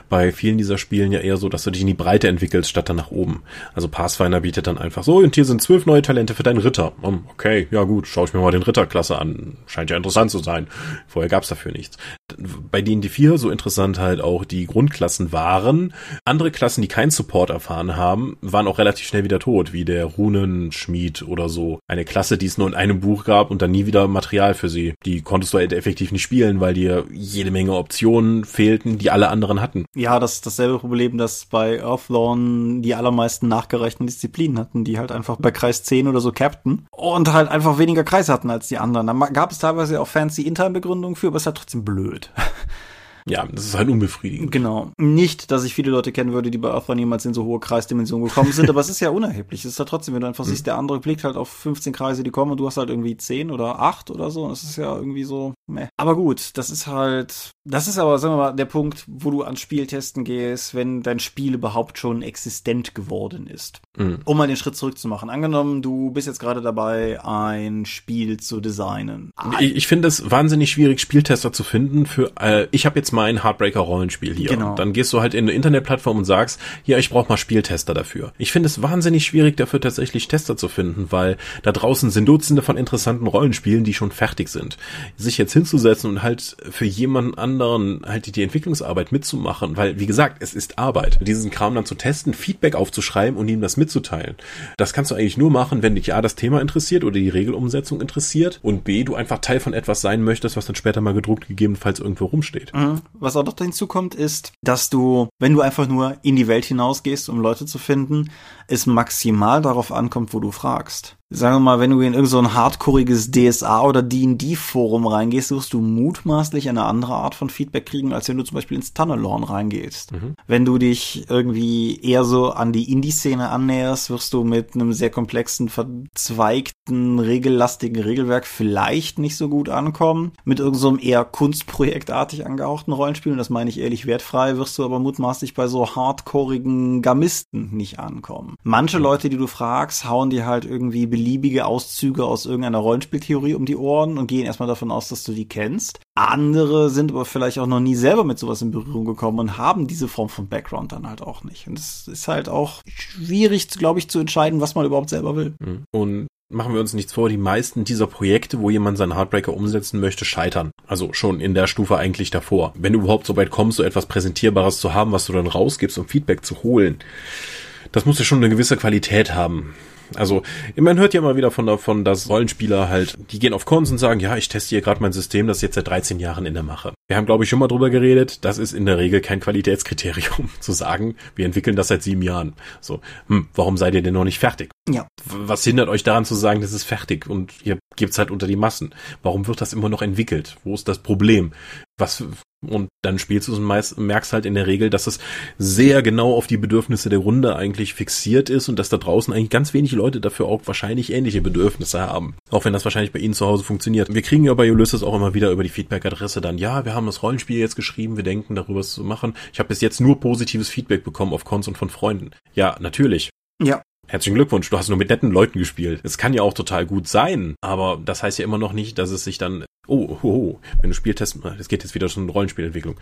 bei vielen dieser Spielen ja eher so, dass du dich in die Breite entwickelst, statt dann nach oben. Also Pathfinder bietet dann einfach so, und hier sind zwölf neue Talente für deinen Ritter. Okay, ja gut, schau ich mir mal den Ritterklasse an. Scheint ja interessant zu sein. Vorher gab's dafür nichts. Bei D&D 4 so interessant halt auch die Grundklassen waren. Andere Klassen, die keinen Support erfahren haben, waren auch relativ schnell wieder tot, wie der Runenschmied oder so. Eine Klasse, die es nur in einem Buch gab und dann nie wieder Material für sie. Die konntest du halt effektiv nicht spielen, weil dir jede Menge Optionen fehlten, die alle anderen hatten. Ja, das dasselbe Problem, das bei Earthlawn die allermeisten nachgereichten Disziplinen hatten, die halt einfach bei Kreis 10 oder so capten und halt einfach weniger Kreis hatten als die anderen. Da gab es teilweise auch fancy Internbegründungen für, aber es ist halt trotzdem blöd. *laughs* Ja, das ist halt unbefriedigend. Genau. Nicht, dass ich viele Leute kennen würde, die bei Earthbound niemals in so hohe Kreisdimensionen gekommen sind, *laughs* aber es ist ja unerheblich. Es ist ja trotzdem, wenn du einfach siehst, der andere blickt halt auf 15 Kreise, die kommen und du hast halt irgendwie 10 oder 8 oder so. Das ist ja irgendwie so, meh. Aber gut, das ist halt, das ist aber, sagen wir mal, der Punkt, wo du ans Spieltesten gehst, wenn dein Spiel überhaupt schon existent geworden ist. Mhm. Um mal den Schritt zurückzumachen. Angenommen, du bist jetzt gerade dabei, ein Spiel zu designen. Ich, ich finde es wahnsinnig schwierig, Spieltester zu finden für, äh, ich habe jetzt mein Heartbreaker-Rollenspiel hier. Genau. Und dann gehst du halt in eine Internetplattform und sagst, ja, ich brauche mal Spieltester dafür. Ich finde es wahnsinnig schwierig, dafür tatsächlich Tester zu finden, weil da draußen sind Dutzende von interessanten Rollenspielen, die schon fertig sind. Sich jetzt hinzusetzen und halt für jemanden anderen halt die, Entwicklungsarbeit mitzumachen, weil, wie gesagt, es ist Arbeit. Diesen Kram dann zu testen, Feedback aufzuschreiben und ihm das mitzuteilen. Das kannst du eigentlich nur machen, wenn dich A, das Thema interessiert oder die Regelumsetzung interessiert und B, du einfach Teil von etwas sein möchtest, was dann später mal gedruckt gegebenenfalls irgendwo rumsteht. Mhm. Was auch noch hinzukommt, ist, dass du, wenn du einfach nur in die Welt hinausgehst, um Leute zu finden, es maximal darauf ankommt, wo du fragst sagen wir mal, wenn du in irgendein so hardcoreiges DSA oder D&D-Forum reingehst, wirst du mutmaßlich eine andere Art von Feedback kriegen, als wenn du zum Beispiel ins Tunnelorn reingehst. Mhm. Wenn du dich irgendwie eher so an die Indie-Szene annäherst, wirst du mit einem sehr komplexen, verzweigten, regellastigen Regelwerk vielleicht nicht so gut ankommen. Mit irgendeinem so eher kunstprojektartig angehauchten Rollenspiel, und das meine ich ehrlich wertfrei, wirst du aber mutmaßlich bei so hardcoreigen Gamisten nicht ankommen. Manche Leute, die du fragst, hauen dir halt irgendwie beliebige Auszüge aus irgendeiner Rollenspieltheorie um die Ohren und gehen erstmal davon aus, dass du die kennst. Andere sind aber vielleicht auch noch nie selber mit sowas in Berührung gekommen und haben diese Form von Background dann halt auch nicht. Und es ist halt auch schwierig, glaube ich, zu entscheiden, was man überhaupt selber will. Mhm. Und machen wir uns nichts vor, die meisten dieser Projekte, wo jemand seinen Heartbreaker umsetzen möchte, scheitern. Also schon in der Stufe eigentlich davor. Wenn du überhaupt so weit kommst, so etwas Präsentierbares zu haben, was du dann rausgibst, um Feedback zu holen, das muss ja schon eine gewisse Qualität haben. Also man hört ja immer wieder von davon, dass Rollenspieler halt, die gehen auf Cons und sagen, ja, ich teste hier gerade mein System, das jetzt seit 13 Jahren in der Mache. Wir haben, glaube ich, schon mal drüber geredet, das ist in der Regel kein Qualitätskriterium *laughs* zu sagen, wir entwickeln das seit sieben Jahren. So, hm, warum seid ihr denn noch nicht fertig? Ja. Was hindert euch daran zu sagen, das ist fertig und ihr gebt's halt unter die Massen? Warum wird das immer noch entwickelt? Wo ist das Problem? Was, und dann spielst du es und meist, merkst halt in der Regel, dass es sehr genau auf die Bedürfnisse der Runde eigentlich fixiert ist und dass da draußen eigentlich ganz wenig Leute dafür auch wahrscheinlich ähnliche Bedürfnisse haben. Auch wenn das wahrscheinlich bei ihnen zu Hause funktioniert. Wir kriegen ja bei Ulysses auch immer wieder über die Feedback-Adresse dann, ja, wir haben das Rollenspiel jetzt geschrieben, wir denken darüber zu machen. Ich habe bis jetzt nur positives Feedback bekommen auf Cons und von Freunden. Ja, natürlich. Ja, Herzlichen Glückwunsch, du hast nur mit netten Leuten gespielt. Es kann ja auch total gut sein, aber das heißt ja immer noch nicht, dass es sich dann Oh, oh, oh, wenn du Spieltest, das geht jetzt wieder schon Rollenspielentwicklung.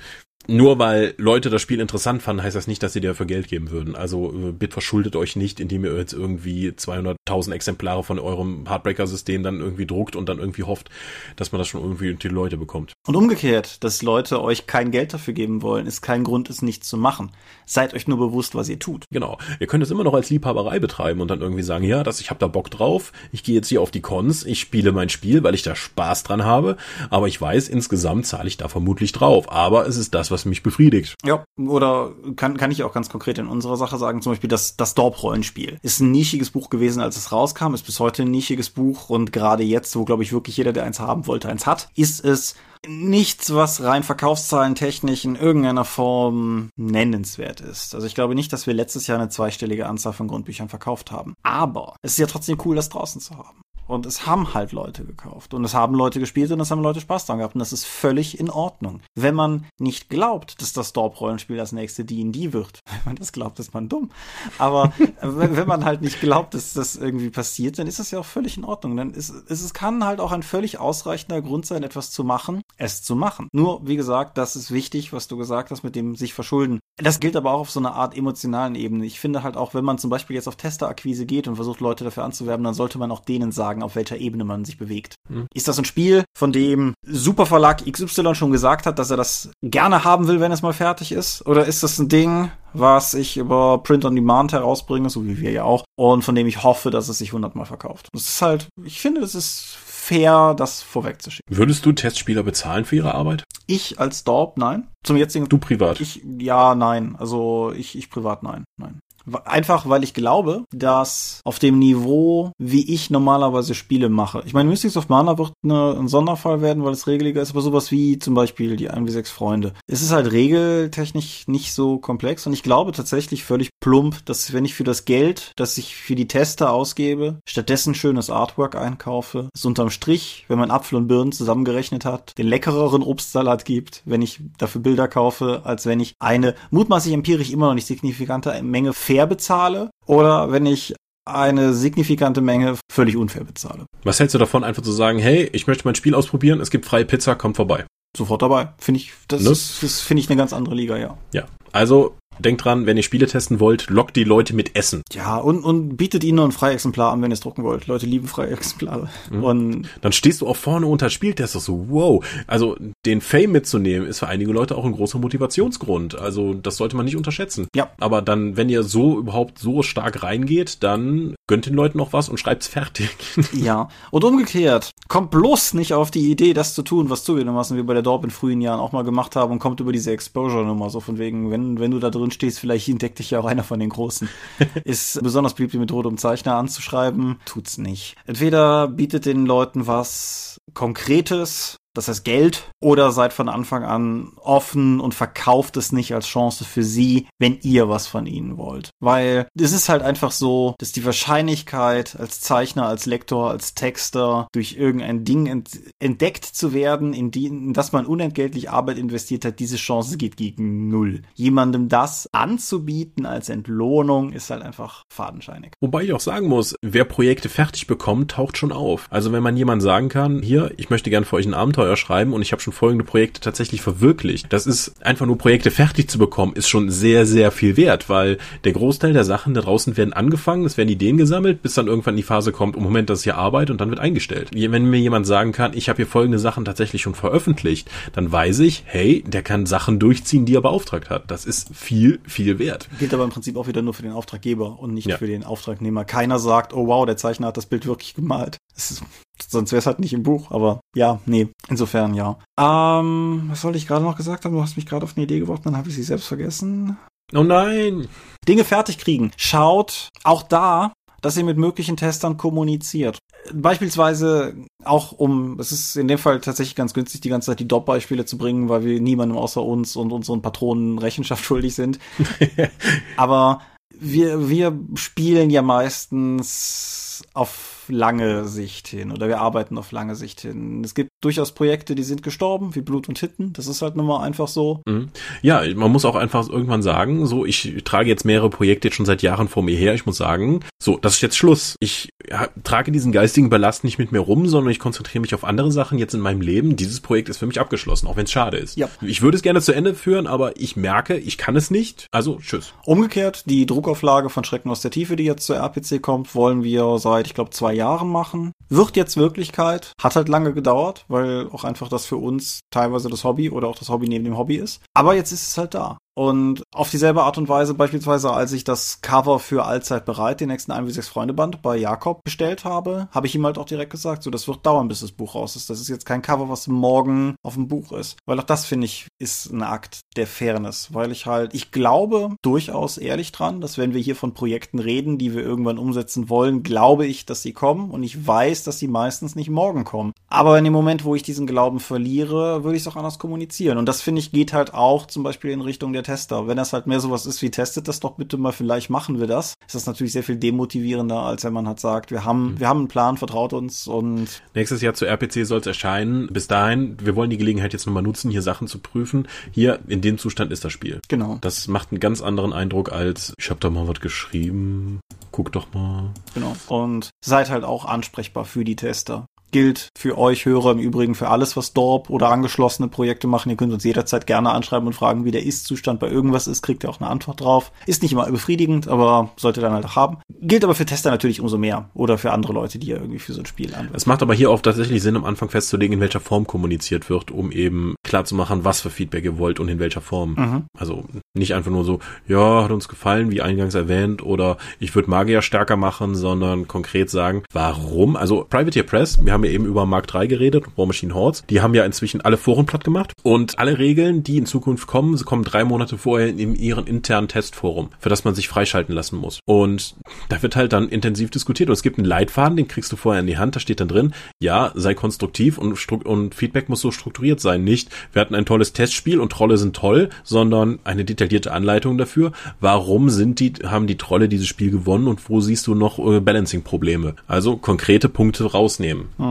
Nur weil Leute das Spiel interessant fanden, heißt das nicht, dass sie dir für Geld geben würden. Also äh, bitte verschuldet euch nicht, indem ihr jetzt irgendwie 200.000 Exemplare von eurem Heartbreaker-System dann irgendwie druckt und dann irgendwie hofft, dass man das schon irgendwie die Leute bekommt. Und umgekehrt, dass Leute euch kein Geld dafür geben wollen, ist kein Grund, es nicht zu machen. Seid euch nur bewusst, was ihr tut. Genau. Ihr könnt es immer noch als Liebhaberei betreiben und dann irgendwie sagen, ja, das, ich habe da Bock drauf, ich gehe jetzt hier auf die Cons, ich spiele mein Spiel, weil ich da Spaß dran habe, aber ich weiß, insgesamt zahle ich da vermutlich drauf. Aber es ist das, was mich befriedigt. Ja, oder kann, kann ich auch ganz konkret in unserer Sache sagen, zum Beispiel das, das Dorp-Rollenspiel. Ist ein nischiges Buch gewesen, als es rauskam, ist bis heute ein nischiges Buch und gerade jetzt, wo glaube ich wirklich jeder, der eins haben wollte, eins hat, ist es nichts, was rein verkaufszahlentechnisch in irgendeiner Form nennenswert ist. Also ich glaube nicht, dass wir letztes Jahr eine zweistellige Anzahl von Grundbüchern verkauft haben. Aber es ist ja trotzdem cool, das draußen zu haben. Und es haben halt Leute gekauft. Und es haben Leute gespielt und es haben Leute Spaß dran gehabt. Und das ist völlig in Ordnung. Wenn man nicht glaubt, dass das Dorp-Rollenspiel das nächste D&D wird, *laughs* wenn man das glaubt, ist man dumm. Aber *laughs* wenn man halt nicht glaubt, dass das irgendwie passiert, dann ist das ja auch völlig in Ordnung. Dann ist, es, es kann halt auch ein völlig ausreichender Grund sein, etwas zu machen, es zu machen. Nur, wie gesagt, das ist wichtig, was du gesagt hast mit dem sich verschulden. Das gilt aber auch auf so einer Art emotionalen Ebene. Ich finde halt auch, wenn man zum Beispiel jetzt auf Testerakquise geht und versucht, Leute dafür anzuwerben, dann sollte man auch denen sagen, auf welcher Ebene man sich bewegt. Mhm. Ist das ein Spiel, von dem Superverlag XY schon gesagt hat, dass er das gerne haben will, wenn es mal fertig ist? Oder ist das ein Ding, was ich über Print on Demand herausbringe, so wie wir ja auch, und von dem ich hoffe, dass es sich hundertmal verkauft? Das ist halt, ich finde, das ist fair, das vorwegzuschicken. Würdest du Testspieler bezahlen für ihre Arbeit? Ich als Dorp, nein. Zum jetzigen. Du privat? Ich, ja, nein. Also ich, ich privat, nein, nein. Einfach, weil ich glaube, dass auf dem Niveau, wie ich normalerweise Spiele mache. Ich meine, Mystics of Mana wird eine, ein Sonderfall werden, weil es regeliger ist, aber sowas wie zum Beispiel die 1 wie 6 Freunde. Es ist halt regeltechnisch nicht so komplex und ich glaube tatsächlich völlig plump, dass wenn ich für das Geld, das ich für die Tester ausgebe, stattdessen schönes Artwork einkaufe, es unterm Strich, wenn man Apfel und Birnen zusammengerechnet hat, den leckereren Obstsalat gibt, wenn ich dafür Bilder kaufe, als wenn ich eine mutmaßlich empirisch immer noch nicht signifikante Menge fair bezahle oder wenn ich eine signifikante Menge völlig unfair bezahle. Was hältst du davon, einfach zu sagen, hey, ich möchte mein Spiel ausprobieren, es gibt freie Pizza, kommt vorbei. Sofort dabei. Finde ich, das, ne? das finde ich eine ganz andere Liga, ja. Ja. Also Denkt dran, wenn ihr Spiele testen wollt, lockt die Leute mit Essen. Ja, und, und bietet ihnen nur ein Freiexemplar an, wenn ihr es drucken wollt. Leute lieben Freiexemplare. Mhm. Und dann stehst du auch vorne unter Spieltester so, wow. Also den Fame mitzunehmen, ist für einige Leute auch ein großer Motivationsgrund. Also das sollte man nicht unterschätzen. Ja. Aber dann, wenn ihr so überhaupt so stark reingeht, dann gönnt den Leuten noch was und schreibt's fertig. *laughs* Ja. Und umgekehrt, kommt bloß nicht auf die Idee, das zu tun, was zugegebenermaßen wir bei der Dorp in frühen Jahren auch mal gemacht haben und kommt über diese Exposure-Nummer. So von wegen, wenn, wenn du da drin stehst, vielleicht entdeckt dich ja auch einer von den Großen. *laughs* ist besonders beliebt die Methode, um Zeichner anzuschreiben. Tut's nicht. Entweder bietet den Leuten was Konkretes, das heißt Geld, oder seid von Anfang an offen und verkauft es nicht als Chance für sie, wenn ihr was von ihnen wollt. Weil es ist halt einfach so, dass die Wahrscheinlichkeit als Zeichner, als Lektor, als Texter durch irgendein Ding ent entdeckt zu werden, in, die, in das man unentgeltlich Arbeit investiert hat, diese Chance geht gegen null. Jemandem das anzubieten als Entlohnung ist halt einfach fadenscheinig. Wobei ich auch sagen muss, wer Projekte fertig bekommt, taucht schon auf. Also wenn man jemand sagen kann, hier, ich möchte gern für euch ein Abenteuer Abenteuer schreiben und ich habe schon folgende Projekte tatsächlich verwirklicht. Das ist einfach nur Projekte fertig zu bekommen, ist schon sehr, sehr viel wert, weil der Großteil der Sachen da draußen werden angefangen, es werden Ideen gesammelt, bis dann irgendwann die Phase kommt, im Moment, das ist hier Arbeit und dann wird eingestellt. Wenn mir jemand sagen kann, ich habe hier folgende Sachen tatsächlich schon veröffentlicht, dann weiß ich, hey, der kann Sachen durchziehen, die er beauftragt hat. Das ist viel, viel wert. Gilt aber im Prinzip auch wieder nur für den Auftraggeber und nicht ja. für den Auftragnehmer. Keiner sagt, oh wow, der Zeichner hat das Bild wirklich gemalt. Ist, sonst wäre es halt nicht im Buch, aber ja, nee, insofern ja. Ähm, was soll ich gerade noch gesagt haben? Du hast mich gerade auf eine Idee geworfen, dann habe ich sie selbst vergessen. Oh nein! Dinge fertig kriegen. Schaut auch da, dass ihr mit möglichen Testern kommuniziert. Beispielsweise auch um, es ist in dem Fall tatsächlich ganz günstig, die ganze Zeit die Dop-Beispiele zu bringen, weil wir niemandem außer uns und unseren Patronen Rechenschaft *laughs* schuldig sind. *laughs* Aber wir, wir spielen ja meistens auf lange Sicht hin oder wir arbeiten auf lange Sicht hin. Es gibt durchaus Projekte, die sind gestorben, wie Blut und Hitten. Das ist halt nun mal einfach so. Mhm. Ja, man muss auch einfach irgendwann sagen, so, ich trage jetzt mehrere Projekte jetzt schon seit Jahren vor mir her. Ich muss sagen, so, das ist jetzt Schluss. Ich ja, trage diesen geistigen Ballast nicht mit mir rum, sondern ich konzentriere mich auf andere Sachen jetzt in meinem Leben. Dieses Projekt ist für mich abgeschlossen, auch wenn es schade ist. Ja. Ich würde es gerne zu Ende führen, aber ich merke, ich kann es nicht. Also, tschüss. Umgekehrt, die Druckauflage von Schrecken aus der Tiefe, die jetzt zur RPC kommt, wollen wir seit, ich glaube, zwei Jahren machen. Wird jetzt Wirklichkeit. Hat halt lange gedauert, weil auch einfach das für uns teilweise das Hobby oder auch das Hobby neben dem Hobby ist. Aber jetzt ist es halt da. Und auf dieselbe Art und Weise beispielsweise, als ich das Cover für Allzeit bereit, den nächsten 1 wie 6 Freunde Band bei Jakob bestellt habe, habe ich ihm halt auch direkt gesagt, so das wird dauern, bis das Buch raus ist. Das ist jetzt kein Cover, was morgen auf dem Buch ist. Weil auch das, finde ich, ist ein Akt der Fairness. Weil ich halt, ich glaube durchaus ehrlich dran, dass wenn wir hier von Projekten reden, die wir irgendwann umsetzen wollen, glaube ich, dass sie kommen. Und ich weiß, dass sie meistens nicht morgen kommen. Aber in dem Moment, wo ich diesen Glauben verliere, würde ich es auch anders kommunizieren. Und das, finde ich, geht halt auch zum Beispiel in Richtung der Tester. Wenn das halt mehr sowas ist wie testet das doch bitte mal, vielleicht machen wir das, ist das natürlich sehr viel demotivierender, als wenn man halt sagt, wir haben, mhm. wir haben einen Plan, vertraut uns und. Nächstes Jahr zur RPC soll es erscheinen. Bis dahin, wir wollen die Gelegenheit jetzt nochmal nutzen, hier Sachen zu prüfen. Hier, in dem Zustand ist das Spiel. Genau. Das macht einen ganz anderen Eindruck als, ich habe da mal was geschrieben, guck doch mal. Genau. Und seid halt auch ansprechbar für die Tester gilt für euch Hörer im Übrigen für alles, was Dorp oder angeschlossene Projekte machen. Ihr könnt uns jederzeit gerne anschreiben und fragen, wie der Ist-Zustand bei irgendwas ist. Kriegt ihr auch eine Antwort drauf. Ist nicht immer befriedigend, aber sollte dann halt auch haben. Gilt aber für Tester natürlich umso mehr oder für andere Leute, die ja irgendwie für so ein Spiel anwenden. Es macht aber hier auch tatsächlich Sinn, am Anfang festzulegen, in welcher Form kommuniziert wird, um eben klar zu machen, was für Feedback ihr wollt und in welcher Form. Mhm. Also nicht einfach nur so, ja, hat uns gefallen, wie eingangs erwähnt, oder ich würde Magier stärker machen, sondern konkret sagen, warum? Also Privateer Press, wir haben ja eben über Mark 3 geredet, War Machine Hordes. Die haben ja inzwischen alle Foren platt gemacht und alle Regeln, die in Zukunft kommen, sie kommen drei Monate vorher in ihren internen Testforum, für das man sich freischalten lassen muss. Und da wird halt dann intensiv diskutiert und es gibt einen Leitfaden, den kriegst du vorher in die Hand, da steht dann drin, ja, sei konstruktiv und, und Feedback muss so strukturiert sein. Nicht, wir hatten ein tolles Testspiel und Trolle sind toll, sondern eine detaillierte Anleitung dafür, warum sind die, haben die Trolle dieses Spiel gewonnen und wo siehst du noch äh, Balancing-Probleme. Also konkrete Punkte rausnehmen. Hm.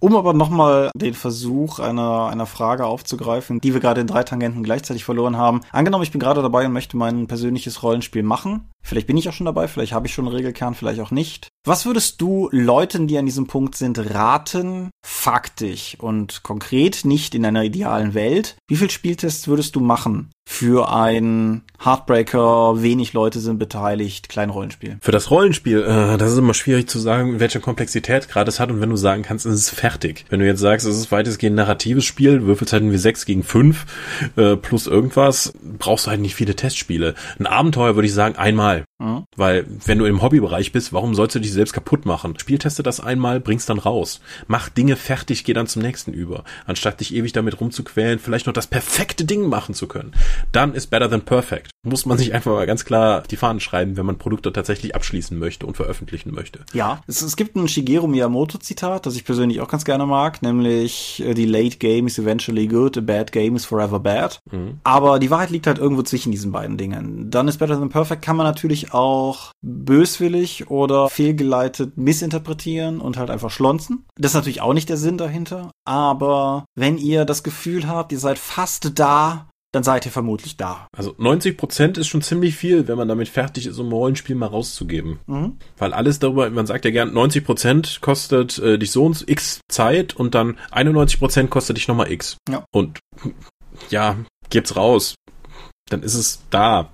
Um aber nochmal den Versuch einer, einer Frage aufzugreifen, die wir gerade in drei Tangenten gleichzeitig verloren haben. Angenommen, ich bin gerade dabei und möchte mein persönliches Rollenspiel machen. Vielleicht bin ich auch schon dabei, vielleicht habe ich schon einen Regelkern, vielleicht auch nicht. Was würdest du Leuten, die an diesem Punkt sind, raten, faktisch und konkret, nicht in einer idealen Welt? Wie viel Spieltests würdest du machen für ein Heartbreaker, wenig Leute sind beteiligt, klein Rollenspiel? Für das Rollenspiel, äh, das ist immer schwierig zu sagen, welche Komplexität gerade es hat und wenn du sagen kannst, es ist fertig. Wenn du jetzt sagst, es ist weitestgehend ein narratives Spiel, Würfelzeiten wie 6 gegen 5 äh, plus irgendwas, brauchst du halt nicht viele Testspiele. Ein Abenteuer würde ich sagen, einmal. Mhm. Weil, wenn du im Hobbybereich bist, warum sollst du dich selbst kaputt machen? Spielteste das einmal, bring's dann raus. Mach Dinge fertig, geh dann zum nächsten über. Anstatt dich ewig damit rumzuquälen, vielleicht noch das perfekte Ding machen zu können. Dann ist better than perfect. Muss man sich einfach mal ganz klar die Fahnen schreiben, wenn man Produkte tatsächlich abschließen möchte und veröffentlichen möchte. Ja, es, es gibt ein Shigeru Miyamoto Zitat, das ich persönlich auch ganz gerne mag, nämlich äh, die late game is eventually good, a bad game is forever bad. Mhm. Aber die Wahrheit liegt halt irgendwo zwischen diesen beiden Dingen. Dann ist better than perfect kann man natürlich auch böswillig oder fehlgeleitet missinterpretieren und halt einfach schlonzen. Das ist natürlich auch nicht der Sinn dahinter. Aber wenn ihr das Gefühl habt, ihr seid fast da, dann seid ihr vermutlich da. Also 90 Prozent ist schon ziemlich viel, wenn man damit fertig ist, um ein Rollenspiel mal rauszugeben. Mhm. Weil alles darüber, man sagt ja gern, 90 Prozent kostet äh, dich so und x Zeit und dann 91 Prozent kostet dich nochmal x. Ja. Und ja, gebt's raus. Dann ist es da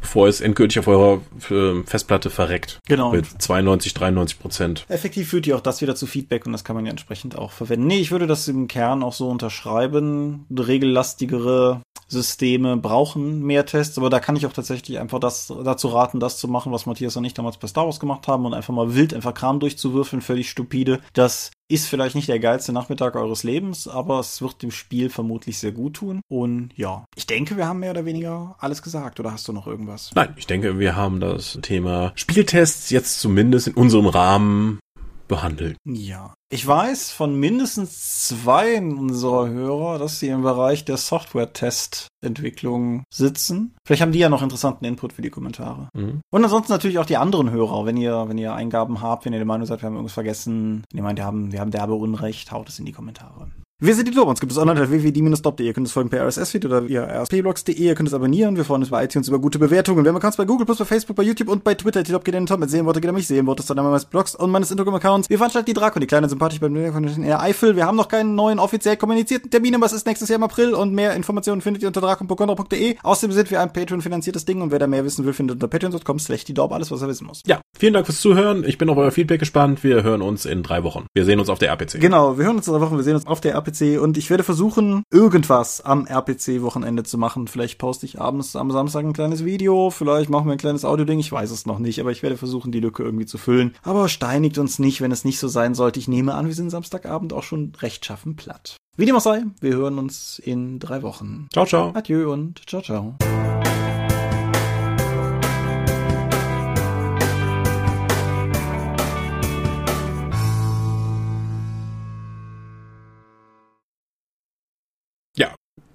bevor es endgültig auf eurer äh, Festplatte verreckt. Genau. Mit 92, 93 Prozent. Effektiv führt ja auch das wieder zu Feedback und das kann man ja entsprechend auch verwenden. Nee, ich würde das im Kern auch so unterschreiben. Regellastigere Systeme brauchen mehr Tests, aber da kann ich auch tatsächlich einfach das dazu raten, das zu machen, was Matthias und ich damals bei Star Wars gemacht haben und einfach mal wild einfach Kram durchzuwürfeln, völlig stupide. Das ist vielleicht nicht der geilste Nachmittag eures Lebens, aber es wird dem Spiel vermutlich sehr gut tun. Und ja, ich denke, wir haben mehr oder weniger alles gesagt. Oder hast du noch irgendwas? Nein, ich denke, wir haben das Thema Spieltests jetzt zumindest in unserem Rahmen behandelt. Ja. Ich weiß von mindestens zwei unserer Hörer, dass sie im Bereich der Software-Test-Entwicklung sitzen. Vielleicht haben die ja noch interessanten Input für die Kommentare. Mhm. Und ansonsten natürlich auch die anderen Hörer, wenn ihr, wenn ihr Eingaben habt, wenn ihr der Meinung seid, wir haben irgendwas vergessen, wenn ihr meint, wir haben, wir haben derbe Unrecht, haut es in die Kommentare. Wir sind die Lobons, gibt es online unter www.die-stop.de. Ihr könnt es folgen per RSS-Feed oder via rspblogs.de. Ihr könnt es abonnieren. Wir freuen uns bei iTunes über gute Bewertungen. Wir haben Accounts bei Google, bei Facebook, bei YouTube und bei Twitter. Die Top geht in den Top mit Sehenworte, geht an mich Sehenworte, ist der Name meines Blogs und meines Instagram-Accounts. Wir veranstalten die Drakon, die kleine sympathische beim in der Eifel. Wir haben noch keinen neuen offiziell kommunizierten Termin, aber es ist nächstes Jahr im April und mehr Informationen findet ihr unter drakon.de. Außerdem sind wir ein Patreon-finanziertes Ding und wer da mehr wissen will, findet unter patreon.com slash die Dorp alles, was er wissen muss. Ja, vielen Dank fürs Zuhören. Ich bin auf euer Feedback gespannt. Wir hören uns in drei Wochen. Wir sehen uns auf der RPC. Genau, wir hören uns in drei Wochen. Wir sehen uns auf der RPC und ich werde versuchen, irgendwas am RPC-Wochenende zu machen. Vielleicht poste ich abends am Samstag ein kleines Video, vielleicht machen wir ein kleines Audio-Ding, ich weiß es noch nicht, aber ich werde versuchen, die Lücke irgendwie zu füllen. Aber steinigt uns nicht, wenn es nicht so sein sollte. Ich nehme an, wir sind Samstagabend auch schon rechtschaffen platt. Wie dem auch sei, wir hören uns in drei Wochen. Ciao, ciao. Adieu und ciao, ciao.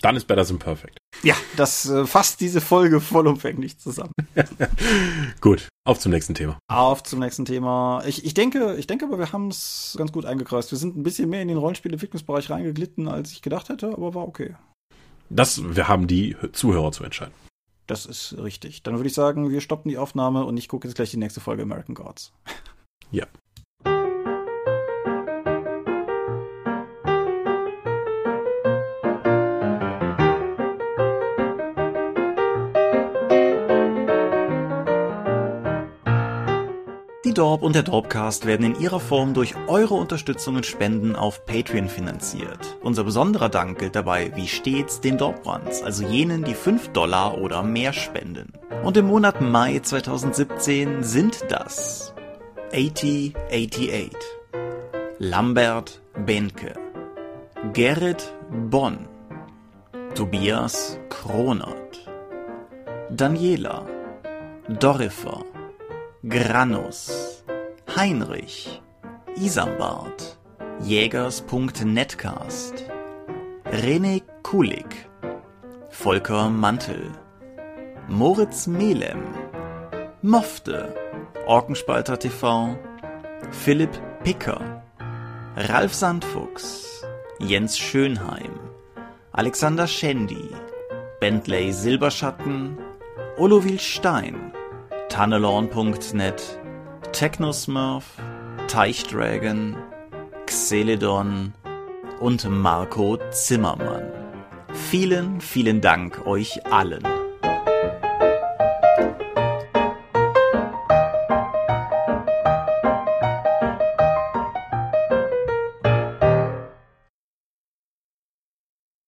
Dann ist Better Than Perfect. Ja, das äh, fasst diese Folge vollumfänglich zusammen. *laughs* gut, auf zum nächsten Thema. Auf zum nächsten Thema. Ich, ich denke, ich denke aber, wir haben es ganz gut eingekreist. Wir sind ein bisschen mehr in den Rollenspielentwicklungsbereich reingeglitten, als ich gedacht hätte, aber war okay. Das, wir haben die Zuhörer zu entscheiden. Das ist richtig. Dann würde ich sagen, wir stoppen die Aufnahme und ich gucke jetzt gleich die nächste Folge American Gods. Ja. Dorp und der Dorpcast werden in ihrer Form durch eure Unterstützung und Spenden auf Patreon finanziert. Unser besonderer Dank gilt dabei wie stets den Dorpruns, also jenen, die 5 Dollar oder mehr spenden. Und im Monat Mai 2017 sind das 8088, Lambert Benke, Gerrit Bonn, Tobias Kronert, Daniela, Dorifer, Granus, Heinrich, Isambard, Jägers.netcast, René Kulik, Volker Mantel, Moritz Melem, Mofte, Orkenspalter TV, Philipp Picker, Ralf Sandfuchs, Jens Schönheim, Alexander Schendi, Bentley Silberschatten, Olovil Stein, Tunnelorn.net, Technosmurf, Teichdragon, Xeledon und Marco Zimmermann. Vielen, vielen Dank euch allen.